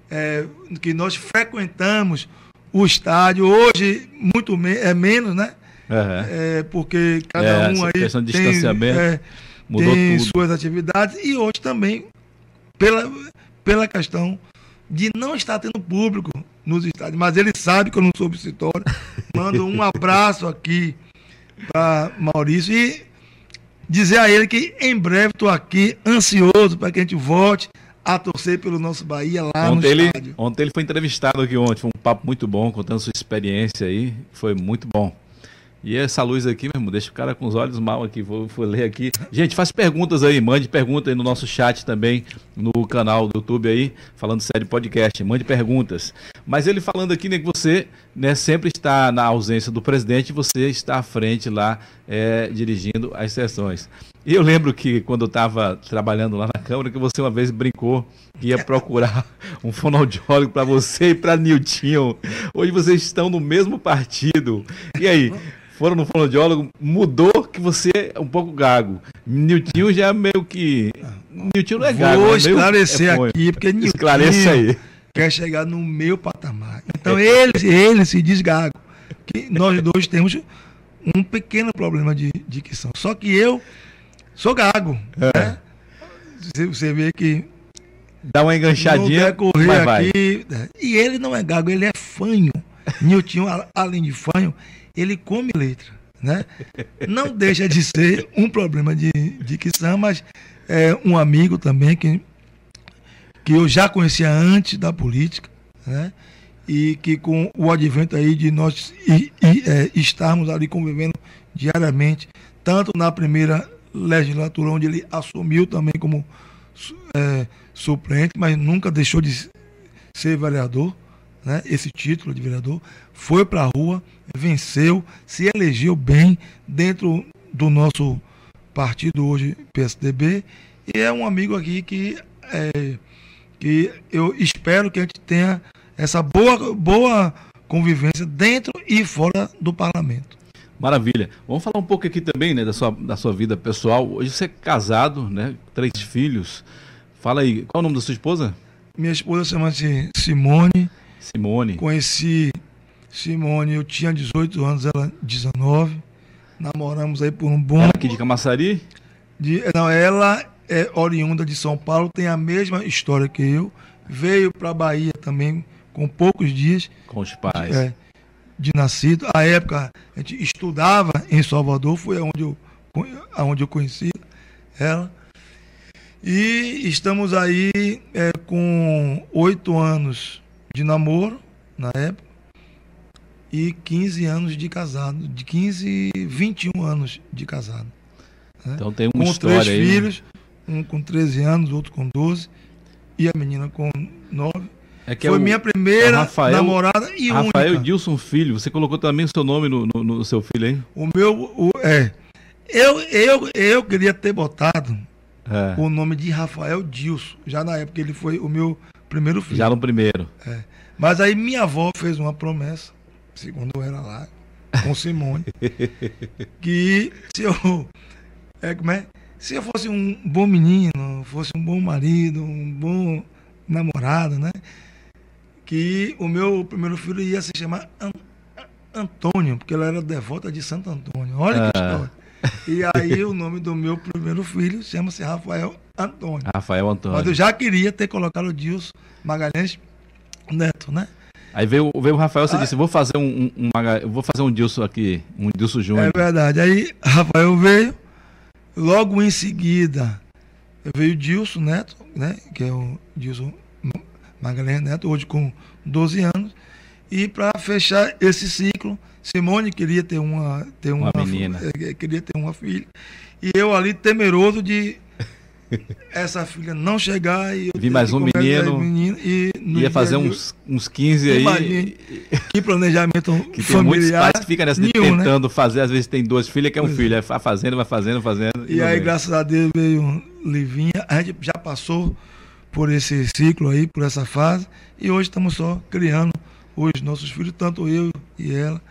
é, que nós frequentamos o estádio, hoje muito me é menos, né? Uhum. É, porque cada é, um aí questão de tem, distanciamento, é, mudou tem tudo. suas atividades e hoje também pela, pela questão de não estar tendo público nos estádios, mas ele sabe que eu não sou obsitório. Mando um abraço aqui para Maurício e dizer a ele que em breve estou aqui ansioso para que a gente volte a torcer pelo nosso Bahia lá ontem no ele, estádio. Ontem ele foi entrevistado aqui ontem, foi um papo muito bom, contando sua experiência aí, foi muito bom. E essa luz aqui, meu irmão, deixa o cara com os olhos mal aqui. Vou, vou ler aqui. Gente, faz perguntas aí, mande perguntas aí no nosso chat também, no canal do YouTube aí, falando sério podcast. Mande perguntas. Mas ele falando aqui, né, que você né, sempre está na ausência do presidente, você está à frente lá, é, dirigindo as sessões. E eu lembro que quando eu estava trabalhando lá na Câmara, que você uma vez brincou que ia procurar um fonoaudiólogo para você e para Nilton. Hoje vocês estão no mesmo partido. E aí? Foram no fonoaudiólogo, mudou que você é um pouco gago. Nilton já é meio que. Nilton não é gago. Vou é esclarecer é aqui, porque Esclareça aí. quer chegar no meu patamar. Então ele, ele se diz gago. Que nós dois temos um pequeno problema de dicção. Só que eu sou gago. É. Né? Você vê que. Dá uma enganchadinha. Aqui, vai. Né? E ele não é gago, ele é fanho. Nilton, além de fanho, ele come letra. Né? Não deixa de ser um problema de dicção, mas é um amigo também que, que eu já conhecia antes da política, né? e que com o advento aí de nós e, e, é, estarmos ali convivendo diariamente, tanto na primeira legislatura, onde ele assumiu também como é, suplente, mas nunca deixou de ser vereador, né, esse título de vereador, foi para a rua, venceu, se elegeu bem dentro do nosso partido hoje, PSDB, e é um amigo aqui que, é, que eu espero que a gente tenha essa boa, boa convivência dentro e fora do parlamento. Maravilha. Vamos falar um pouco aqui também né, da, sua, da sua vida pessoal. Hoje você é casado, né? Três filhos. Fala aí, qual é o nome da sua esposa? Minha esposa chama-se Simone. Simone. Conheci Simone, eu tinha 18 anos, ela 19. Namoramos aí por um bom. Ela aqui de Camaçari? De, não, ela é oriunda de São Paulo, tem a mesma história que eu. Veio para Bahia também com poucos dias. Com os pais. De, é, de nascido. A época a gente estudava em Salvador, foi onde eu, onde eu conheci ela. E estamos aí é, com oito anos de namoro na época e 15 anos de casado, de 15, 21 anos de casado. Né? Então tem uma com história três aí. Né? filhos, um com 13 anos, outro com 12 e a menina com 9. É que Foi é o, minha primeira é Rafael, namorada e Rafael única. Rafael Dilson Filho, você colocou também o seu nome no, no, no seu filho aí? O meu, o, é. Eu, eu, eu queria ter botado é. o nome de Rafael Dilson, já na época ele foi o meu primeiro filho. Já no primeiro. É. Mas aí minha avó fez uma promessa segundo eu era lá, com Simone, que se eu, é, como é? se eu fosse um bom menino, fosse um bom marido, um bom namorado, né? Que o meu primeiro filho ia se chamar An Antônio, porque ela era devota de Santo Antônio. Olha ah. que história. E aí o nome do meu primeiro filho chama-se Rafael Antônio. Rafael Antônio. Mas eu já queria ter colocado o Dilson Magalhães Neto, né? Aí veio, veio o Rafael e disse, vou fazer um, um, um, vou fazer um Dilson aqui, um Dilson Júnior. É verdade. Aí Rafael veio, logo em seguida veio o Dilson Neto, né? Que é o Dilson Magalhães Neto, hoje com 12 anos. E para fechar esse ciclo, Simone queria ter uma, ter uma, uma menina. Eh, queria ter uma filha. E eu ali temeroso de essa filha não chegar e vi mais um menino, menino e ia fazer uns, uns 15 aí imagine, que planejamento que tem muitos pais que ficam nessa nenhum, né? tentando né? fazer às vezes tem duas filhas que é um pois filho é. vai fazendo vai fazendo fazendo e, e aí graças a Deus veio Livinha a gente já passou por esse ciclo aí por essa fase e hoje estamos só criando os nossos filhos tanto eu e ela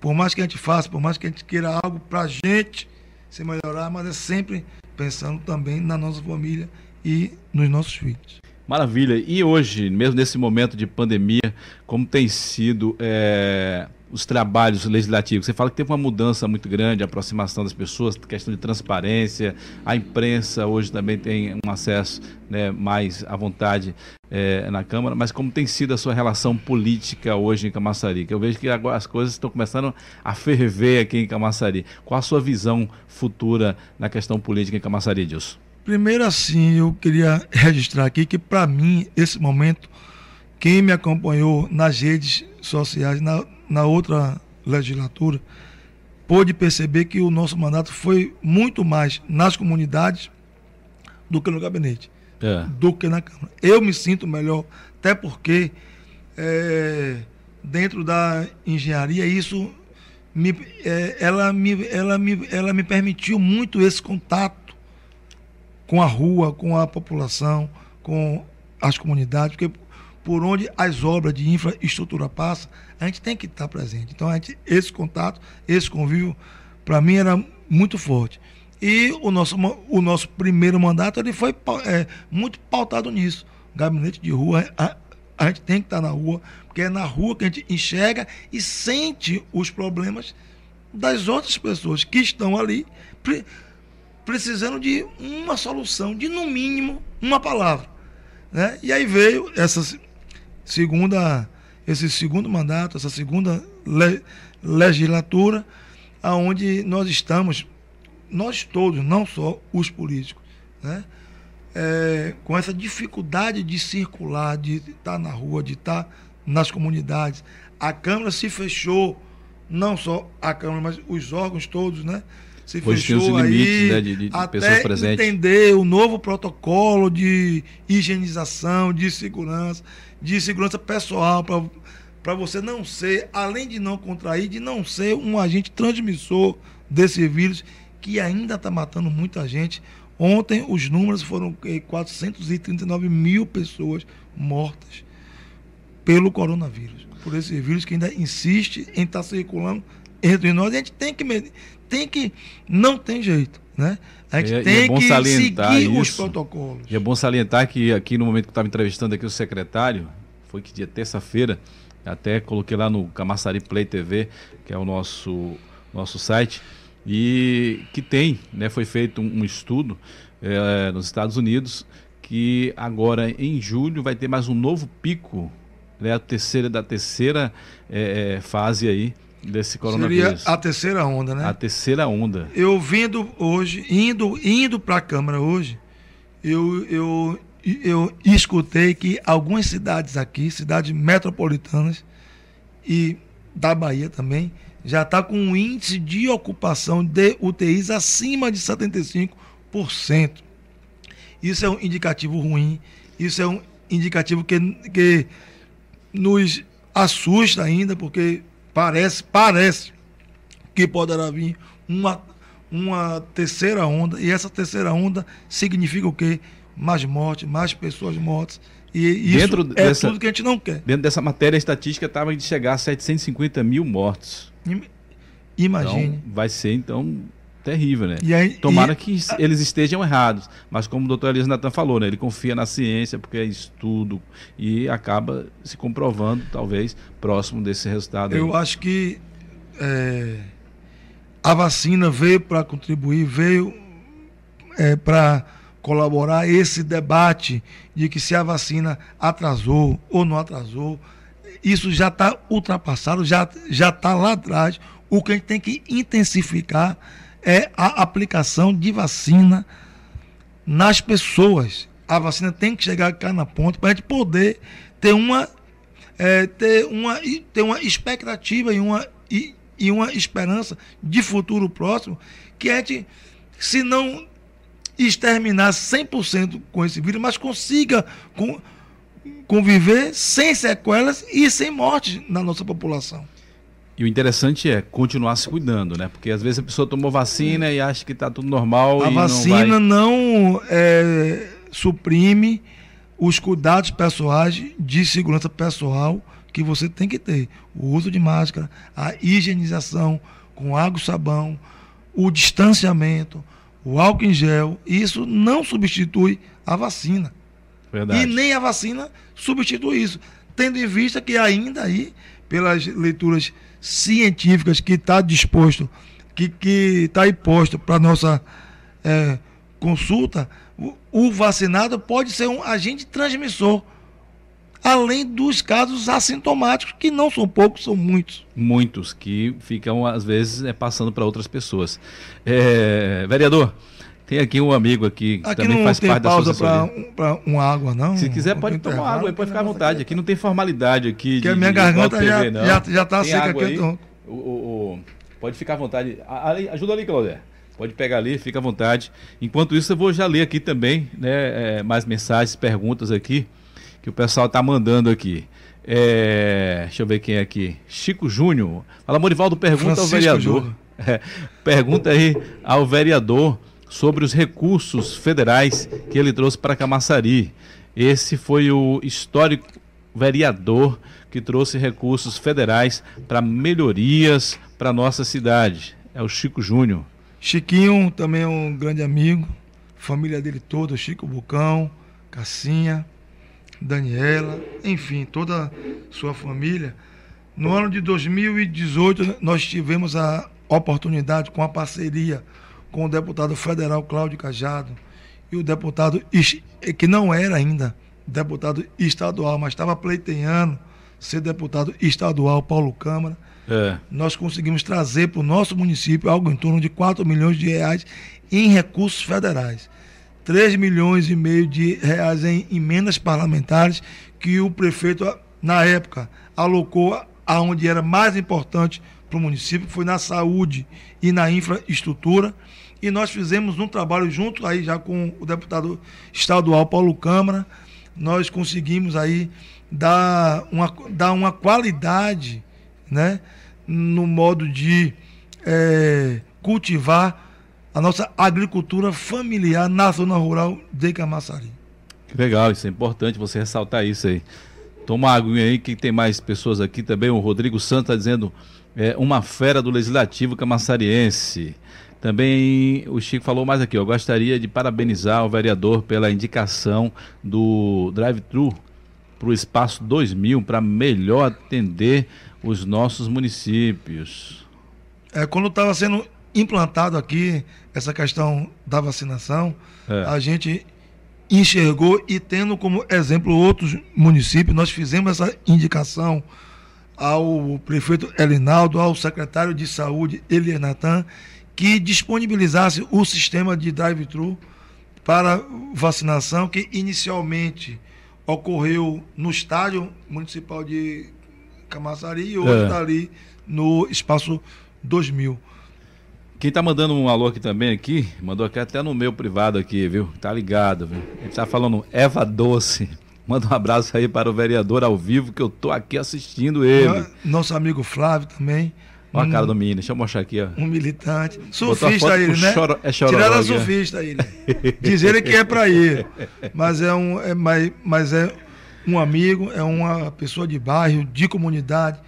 por mais que a gente faça por mais que a gente queira algo pra gente se melhorar mas é sempre pensando também na nossa família e nos nossos filhos. Maravilha. E hoje, mesmo nesse momento de pandemia, como tem sido é, os trabalhos legislativos? Você fala que teve uma mudança muito grande, a aproximação das pessoas, questão de transparência, a imprensa hoje também tem um acesso né, mais à vontade é, na Câmara, mas como tem sido a sua relação política hoje em Camaçari? Que eu vejo que agora as coisas estão começando a ferver aqui em Camaçari. Qual a sua visão futura na questão política em Camaçari, Dilson? Primeiro, assim, eu queria registrar aqui que, para mim, esse momento, quem me acompanhou nas redes sociais, na, na outra legislatura, pôde perceber que o nosso mandato foi muito mais nas comunidades do que no gabinete, é. do que na Câmara. Eu me sinto melhor, até porque é, dentro da engenharia isso me, é, ela, me, ela, me, ela me permitiu muito esse contato com a rua, com a população, com as comunidades, porque por onde as obras de infraestrutura passam, a gente tem que estar presente. Então, gente, esse contato, esse convívio, para mim era muito forte. E o nosso, o nosso primeiro mandato ele foi é, muito pautado nisso. Gabinete de rua, a, a gente tem que estar na rua, porque é na rua que a gente enxerga e sente os problemas das outras pessoas que estão ali precisando de uma solução, de no mínimo uma palavra. Né? E aí veio essa segunda, esse segundo mandato, essa segunda le, legislatura, aonde nós estamos, nós todos, não só os políticos, né? É, com essa dificuldade de circular, de estar na rua, de estar nas comunidades. A Câmara se fechou, não só a Câmara, mas os órgãos todos, né? se Hoje fechou os limites aí, né, de, de pessoas presentes. entender o novo protocolo de higienização, de segurança, de segurança pessoal, para você não ser, além de não contrair, de não ser um agente transmissor desse vírus que ainda está matando muita gente. Ontem os números foram 439 eh, mil pessoas mortas pelo coronavírus, por esse vírus que ainda insiste em estar tá circulando entre nós. A gente tem que tem que. Não tem jeito. Né? A gente é, tem é que seguir isso. os protocolos. E é bom salientar que aqui no momento que eu estava entrevistando aqui o secretário, foi que dia terça-feira, até coloquei lá no Camaçari Play TV, que é o nosso, nosso site, e que tem, né, foi feito um, um estudo é, nos Estados Unidos, que agora em julho vai ter mais um novo pico, né, a terceira, da terceira é, fase aí desse coronavírus. Seria a terceira onda, né? A terceira onda. Eu vindo hoje, indo, indo para a Câmara hoje, eu, eu, eu escutei que algumas cidades aqui, cidades metropolitanas e da Bahia também, já está com um índice de ocupação de UTIs acima de 75%. Isso é um indicativo ruim, isso é um indicativo que, que nos assusta ainda, porque Parece, parece que poderá vir uma, uma terceira onda, e essa terceira onda significa o quê? Mais morte, mais pessoas mortas. E isso dentro é dessa, tudo que a gente não quer. Dentro dessa matéria, a estatística estava de chegar a 750 mil mortos. Imagine. Então, vai ser, então, terrível, né? Aí- Tomara e- que eles estejam errados. Mas como o doutor Elias Natan falou, né? Ele confia na ciência, porque é estudo, e acaba se comprovando, talvez, próximo desse resultado. aí. Eu acho que é, a vacina veio para contribuir, veio para colaborar esse debate de que se a vacina atrasou ou não atrasou, isso já está ultrapassado, já já está lá atrás. O que a gente tem que intensificar é a aplicação de vacina nas pessoas. A vacina tem que chegar cá na ponta para a gente poder ter uma é, ter, uma, ter uma expectativa e uma, e, e uma esperança de futuro próximo que a gente, se não exterminar 100% com esse vírus, mas consiga com, conviver sem sequelas e sem morte na nossa população. E o interessante é continuar se cuidando, né? Porque às vezes a pessoa tomou vacina e acha que está tudo normal A vacina não vai... não é, suprime os cuidados pessoais de segurança pessoal que você tem que ter. O uso de máscara, a higienização com água e sabão, o distanciamento, o álcool em gel, isso não substitui a vacina. Verdade. E nem a vacina substitui isso. Tendo em vista que ainda aí, pelas leituras científicas que está disposto, que está aí posto para nossa é, consulta, o, o vacinado pode ser um agente transmissor. Além dos casos assintomáticos, que não são poucos, são muitos. Muitos que ficam, às vezes, é, passando para outras pessoas. É, vereador, tem aqui um amigo aqui que Aqui também não faz tem parte da pausa associação. para uma água, não. Se quiser, Não pode tem tomar água, pode ficar à vontade. Aqui não tem formalidade aqui. Porque a minha de garganta já, TV, não. já, já tá Tem seca aqui. aí? tô- O- o- o- pode ficar à vontade. Ali- ajuda ali, Claudé. Pode pegar ali, fica à vontade. Enquanto isso, eu vou já ler aqui também, né, é, mais mensagens, perguntas aqui, que o pessoal está mandando aqui. É, deixa eu ver quem é aqui. Chico Júnior. Fala, Morivaldo, pergunta Francisco ao vereador. É, pergunta aí ao vereador sobre os recursos federais que ele trouxe para Camaçari. Esse foi o histórico vereador que trouxe recursos federais para melhorias para nossa cidade. É o Chico Júnior. Chiquinho também é um grande amigo, família dele toda, Chico Bucão, Cassinha, Daniela, enfim, toda sua família. No ano de 2018, nós tivemos a oportunidade, com a parceria com o deputado federal Cláudio Cajado e o deputado, que não era ainda deputado estadual, mas estava pleiteando ser deputado estadual, Paulo Câmara, É, nós conseguimos trazer para o nosso município algo em torno de 4 milhões de reais em recursos federais. 3 milhões e meio de reais em emendas parlamentares que o prefeito, na época, alocou aonde era mais importante para o município, que foi na saúde e na infraestrutura. E nós fizemos um trabalho junto aí já com o deputado estadual Paulo Câmara. Nós conseguimos aí dar uma, dar uma qualidade né, no modo de eh, cultivar a nossa agricultura familiar na zona rural de Camaçari. que legal, isso é importante você ressaltar isso aí. Toma água aí, que tem mais pessoas aqui também. O Rodrigo Santos está dizendo é, uma fera do Legislativo Camaçariense. Também o Chico falou mais aqui, eu gostaria de parabenizar o vereador pela indicação do drive-thru para o Espaço 2000 para melhor atender os nossos municípios. É, quando estava sendo implantado aqui essa questão da vacinação, É. a gente enxergou e tendo como exemplo outros municípios, nós fizemos essa indicação ao prefeito Elinaldo, ao secretário de saúde Elias Natan, que disponibilizasse o sistema de drive-thru para vacinação que inicialmente ocorreu no estádio municipal de Camaçari e hoje É. está ali no espaço 2000. Quem tá mandando um alô aqui também aqui, mandou aqui até no meu privado aqui, viu? Tá ligado, viu? Ele tá falando Eva Doce. Manda um abraço aí para o vereador ao vivo que eu tô aqui assistindo ele. Nosso amigo Flávio também. Olha a cara do menino, deixa eu mostrar aqui, ó. um militante. Surfista ele, né? choro- é chororó Tiraram a né? surfista ele. Diz ele que é para ir. Mas é, um, é, mas, mas é um amigo, é uma pessoa de bairro, de comunidade,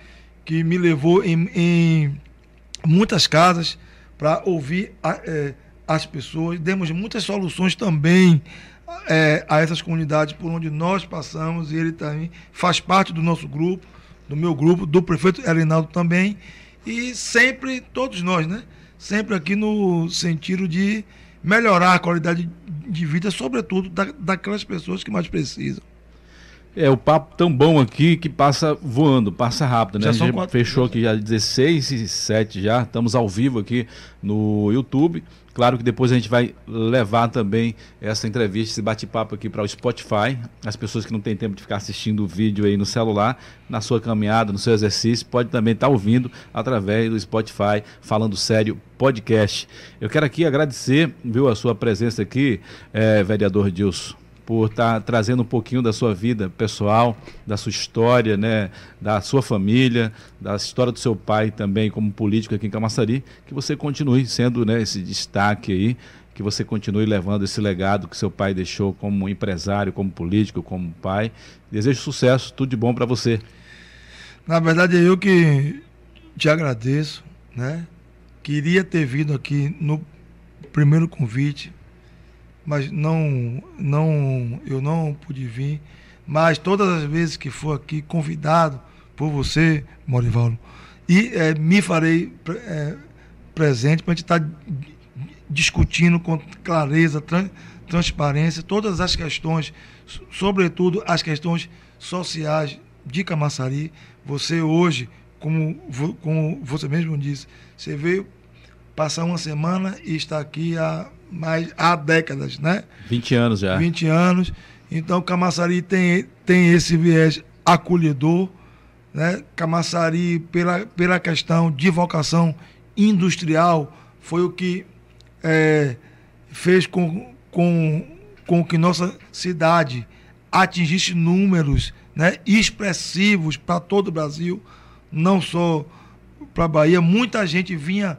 que me levou em, em, muitas casas para ouvir a, é, as pessoas, demos muitas soluções também é, a essas comunidades por onde nós passamos e ele também faz parte do nosso grupo, do meu grupo, do prefeito Erinaldo também e sempre, todos nós, né? Sempre aqui no sentido de melhorar a qualidade de vida, sobretudo da, daquelas pessoas que mais precisam. É, o papo tão bom aqui que passa voando, passa rápido, né? Já a gente quatro... fechou aqui já 16 e 7 já, estamos ao vivo aqui no YouTube. Claro que depois a gente vai levar também essa entrevista, esse bate-papo aqui para o Spotify. As pessoas que não têm tempo de ficar assistindo o vídeo aí no celular, na sua caminhada, no seu exercício, pode também estar tá ouvindo através do Spotify, falando sério, podcast. Eu quero aqui agradecer, viu, a sua presença aqui, é, vereador Dilson por estar tá trazendo um pouquinho da sua vida pessoal, da sua história, né, da sua família, da história do seu pai também como político aqui em Camaçari, que você continue sendo né, esse destaque aí, que você continue levando esse legado que seu pai deixou como empresário, como político, como pai. Desejo sucesso, tudo de bom para você. Na verdade, é eu que te agradeço, né? Queria ter vindo aqui no primeiro convite, mas não, não, eu não pude vir. Mas todas as vezes que for aqui convidado por você, Morivaldo, e é, me farei é, presente para a gente estar tá discutindo com clareza, tran transparência, todas as questões, sobretudo as questões sociais de Camaçari. Você hoje, como, como você mesmo disse, você veio passar uma semana e está aqui há mais há décadas, né? 20 anos já. 20 anos. Então Camaçari tem, tem esse viés acolhedor, né? Camaçari pela, pela questão de vocação industrial foi o que é, fez com, com, com que nossa cidade atingisse números né, expressivos para todo o Brasil, não só para a Bahia. Muita gente vinha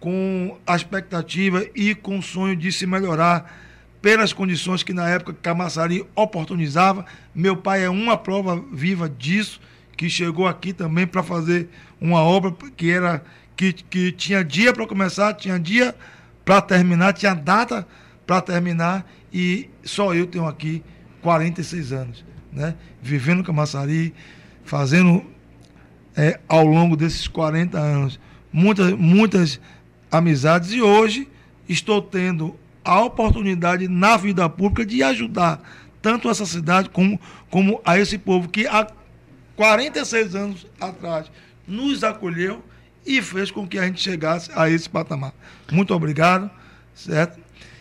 com a expectativa e com o sonho de se melhorar pelas condições que na época Camaçari oportunizava. Meu pai é uma prova viva disso, que chegou aqui também para fazer uma obra que era que, que tinha dia para começar, tinha dia para terminar, tinha data para terminar e só eu tenho aqui 46 anos, né? Vivendo Camaçari, fazendo é, ao longo desses 40 anos muitas muitas amizades e hoje estou tendo a oportunidade na vida pública de ajudar tanto essa cidade como, como a esse povo que há 46 anos atrás nos acolheu e fez com que a gente chegasse a esse patamar. Muito obrigado, certo?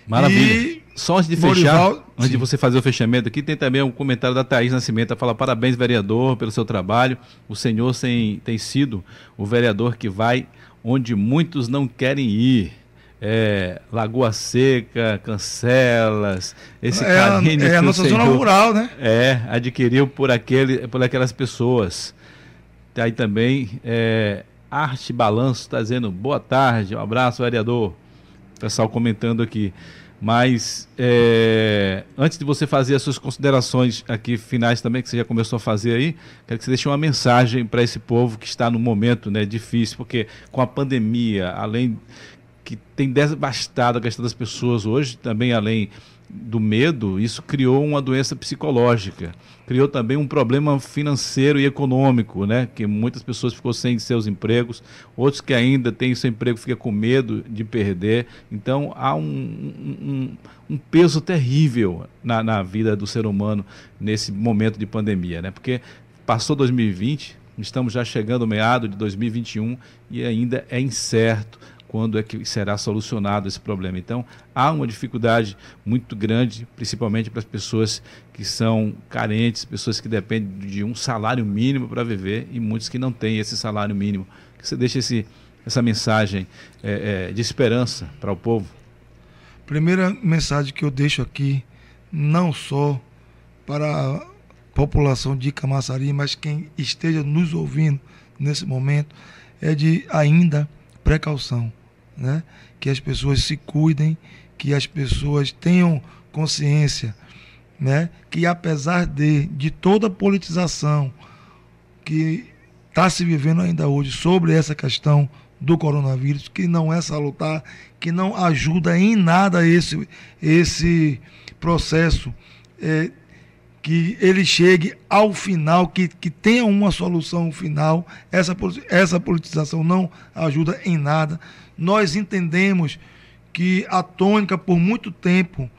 Maravilha. E Só antes de fechar, antes sim. de você fazer o fechamento aqui, tem também um comentário da Thaís Nascimento, ela fala parabéns, vereador, pelo seu trabalho. O senhor tem, tem sido o vereador que vai onde muitos não querem ir. É, Lagoa Seca, Cancelas, esse é, carinho é a nossa Senhor, zona rural, né? É, adquiriu por, aquele, por aquelas pessoas. Tá aí também é, Arte Balanço está dizendo boa tarde, um abraço, vereador. Pessoal comentando aqui. Mas é, antes de você fazer as suas considerações aqui finais também, que você já começou a fazer aí, quero que você deixe uma mensagem para esse povo que está no momento né, difícil, porque com a pandemia, além que tem devastado a questão das pessoas hoje, também além do medo, isso criou uma doença psicológica, criou também um problema financeiro e econômico, né? Que muitas pessoas ficou sem seus empregos, outros que ainda têm seu emprego ficam com medo de perder. Então há um, um, um peso terrível na, na vida do ser humano nesse momento de pandemia, né? Porque passou 2020, estamos já chegando ao meado de 2021 e ainda é incerto quando é que será solucionado esse problema. Então, há uma dificuldade muito grande, principalmente para as pessoas que são carentes, pessoas que dependem de um salário mínimo para viver e muitos que não têm esse salário mínimo. Que você deixa esse, essa mensagem é, é, de esperança para o povo? Primeira mensagem que eu deixo aqui, não só para a população de Camaçari, mas quem esteja nos ouvindo nesse momento, é de ainda precaução né? que as pessoas se cuidem, que as pessoas tenham consciência né? que apesar de, de toda a politização que está se vivendo ainda hoje sobre essa questão do coronavírus, que não é salutar, que não ajuda em nada esse, esse processo, é, que ele chegue ao final, que, que tenha uma solução final. Essa, essa politização não ajuda em nada. Nós entendemos que a tônica, por muito tempo,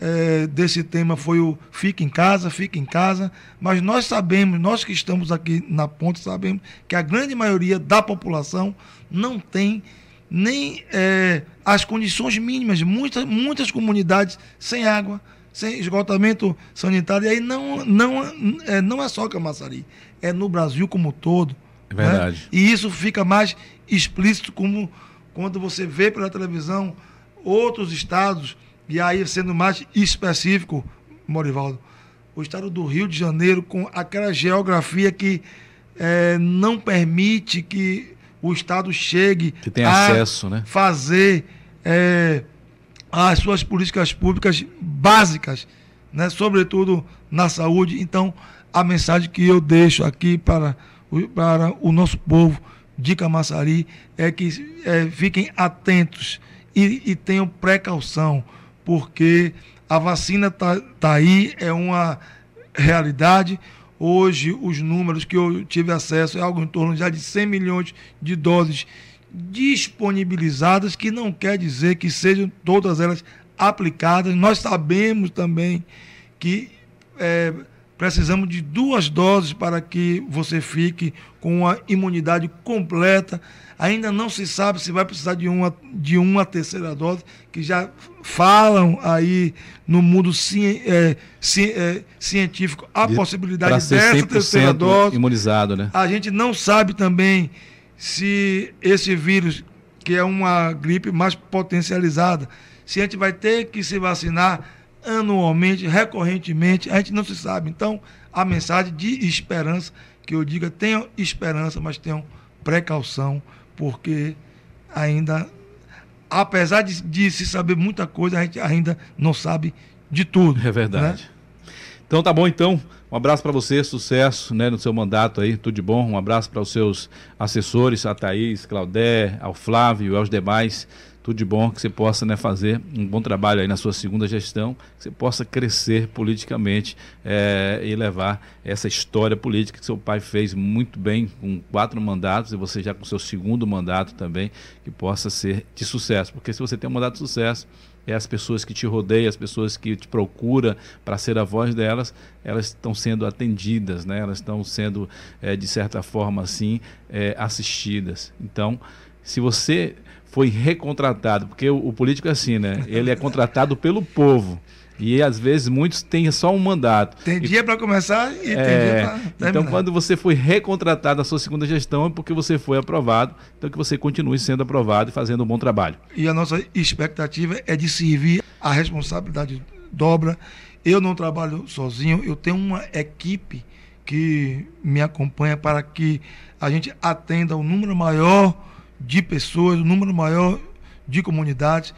é, desse tema foi o fique em casa, fique em casa, mas nós sabemos, nós que estamos aqui na ponte, sabemos que a grande maioria da população não tem nem é, as condições mínimas, muitas, muitas comunidades sem água, sem esgotamento sanitário, e aí não, não, é, não é só Camaçari, é no Brasil como um todo. É verdade. Né? E isso fica mais explícito como quando você vê pela televisão outros estados e aí, sendo mais específico, Morivaldo, o estado do Rio de Janeiro, com aquela geografia que é, não permite que o Estado chegue que tem a acesso, né? fazer é, as suas políticas públicas básicas, né? sobretudo na saúde. Então, a mensagem que eu deixo aqui para, para o nosso povo de Camaçari é que é, fiquem atentos e, e tenham precaução porque a vacina está tá aí, é uma realidade. Hoje, os números que eu tive acesso é algo em torno já de 100 milhões de doses disponibilizadas, que não quer dizer que sejam todas elas aplicadas. Nós sabemos também que é, precisamos de duas doses para que você fique com uma imunidade completa. Ainda não se sabe se vai precisar de uma, de uma terceira dose, que já falam aí no mundo ci, é, ci, é, científico a de, possibilidade dessa terceira dose. imunizado, né? A gente não sabe também se esse vírus, que é uma gripe mais potencializada, se a gente vai ter que se vacinar anualmente, recorrentemente, a gente não se sabe. Então, a mensagem de esperança, que eu diga, tenham esperança, mas tenham precaução, porque ainda, apesar de, de, se saber muita coisa, a gente ainda não sabe de tudo. É verdade. Né? Então tá bom então. Um abraço para você, sucesso né, no seu mandato aí, tudo de bom. Um abraço para os seus assessores, a Thaís, Claudé, ao Flávio e aos demais tudo de bom, que você possa né, fazer um bom trabalho aí na sua segunda gestão, que você possa crescer politicamente é, e levar essa história política que seu pai fez muito bem com quatro mandatos e você já com seu segundo mandato também, que possa ser de sucesso. Porque se você tem um mandato de sucesso, é as pessoas que te rodeiam, as pessoas que te procuram para ser a voz delas, elas estão sendo atendidas, né? elas estão sendo, é, de certa forma, assim, é, assistidas. Então, se você foi recontratado, porque o, o, político é assim, né? Ele é contratado pelo povo. E às vezes muitos têm só um mandato. Tem dia para começar e é, tem dia para. Então, quando você foi recontratado na sua segunda gestão, é porque você foi aprovado. Então, que você continue sendo aprovado e fazendo um bom trabalho. E a nossa expectativa é de servir a responsabilidade dobra. Eu não trabalho sozinho, eu tenho uma equipe que me acompanha para que a gente atenda o um número maior de pessoas, um número maior de comunidades,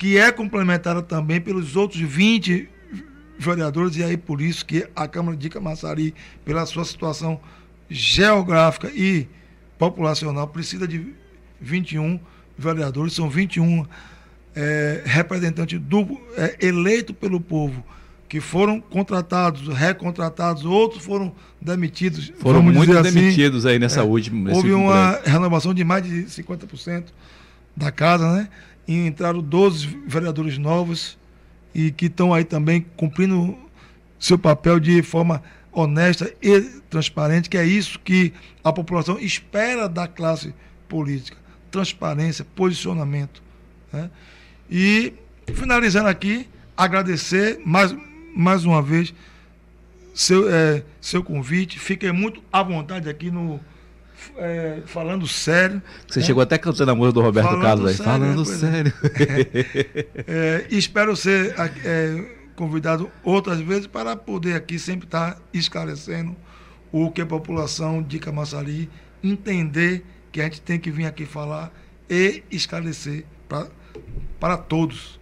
que é complementada também pelos outros 20 vereadores, e aí por isso que a Câmara de Camaçari, pela sua situação geográfica e populacional, precisa de 21 vereadores, são 21 é, representantes do, é, eleitos pelo povo que foram contratados, recontratados, outros foram demitidos. Foram muito assim. demitidos aí nessa é, última. Houve uma renovação de mais de 50% da casa, né? E entraram 12 vereadores novos e que estão aí também cumprindo seu papel de forma honesta e transparente, que é isso que a população espera da classe política. Transparência, posicionamento. Né? E, finalizando aqui, agradecer mais mais uma vez seu, é, seu convite. Fiquei muito à vontade aqui no. É, falando sério. Você né? chegou até cantando a música do Roberto falando Carlos aí. Sério, falando é, sério. É, espero ser é, convidado outras vezes para poder aqui sempre estar esclarecendo o que a população de Camaçari entender que a gente tem que vir aqui falar e esclarecer pra, para todos.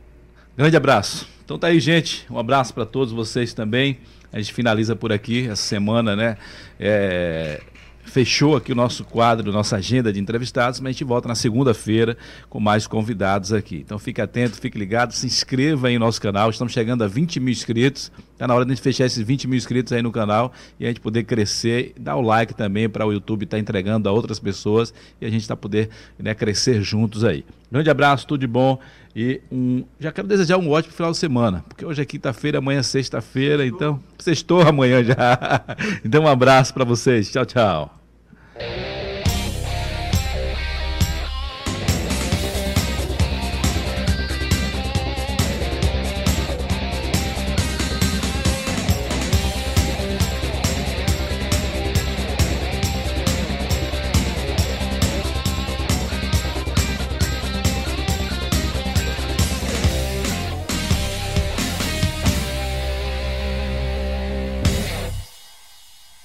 Grande abraço. Então tá aí, gente. Um abraço para todos vocês também. A gente finaliza por aqui essa semana, né? É, fechou aqui o nosso quadro, nossa agenda de entrevistados, mas a gente volta na segunda-feira com mais convidados aqui. Então fique atento, fique ligado, se inscreva aí no nosso canal. Estamos chegando a 20 mil inscritos. Está na hora de a gente fechar esses 20 mil inscritos aí no canal e a gente poder crescer. Dá o like também para o YouTube estar tá entregando a outras pessoas e a gente está poder né, crescer juntos aí. Grande abraço, tudo de bom e um, já quero desejar um ótimo final de semana, porque hoje é quinta-feira, amanhã é sexta-feira, então sextou amanhã já. Então um abraço para vocês. Tchau, tchau.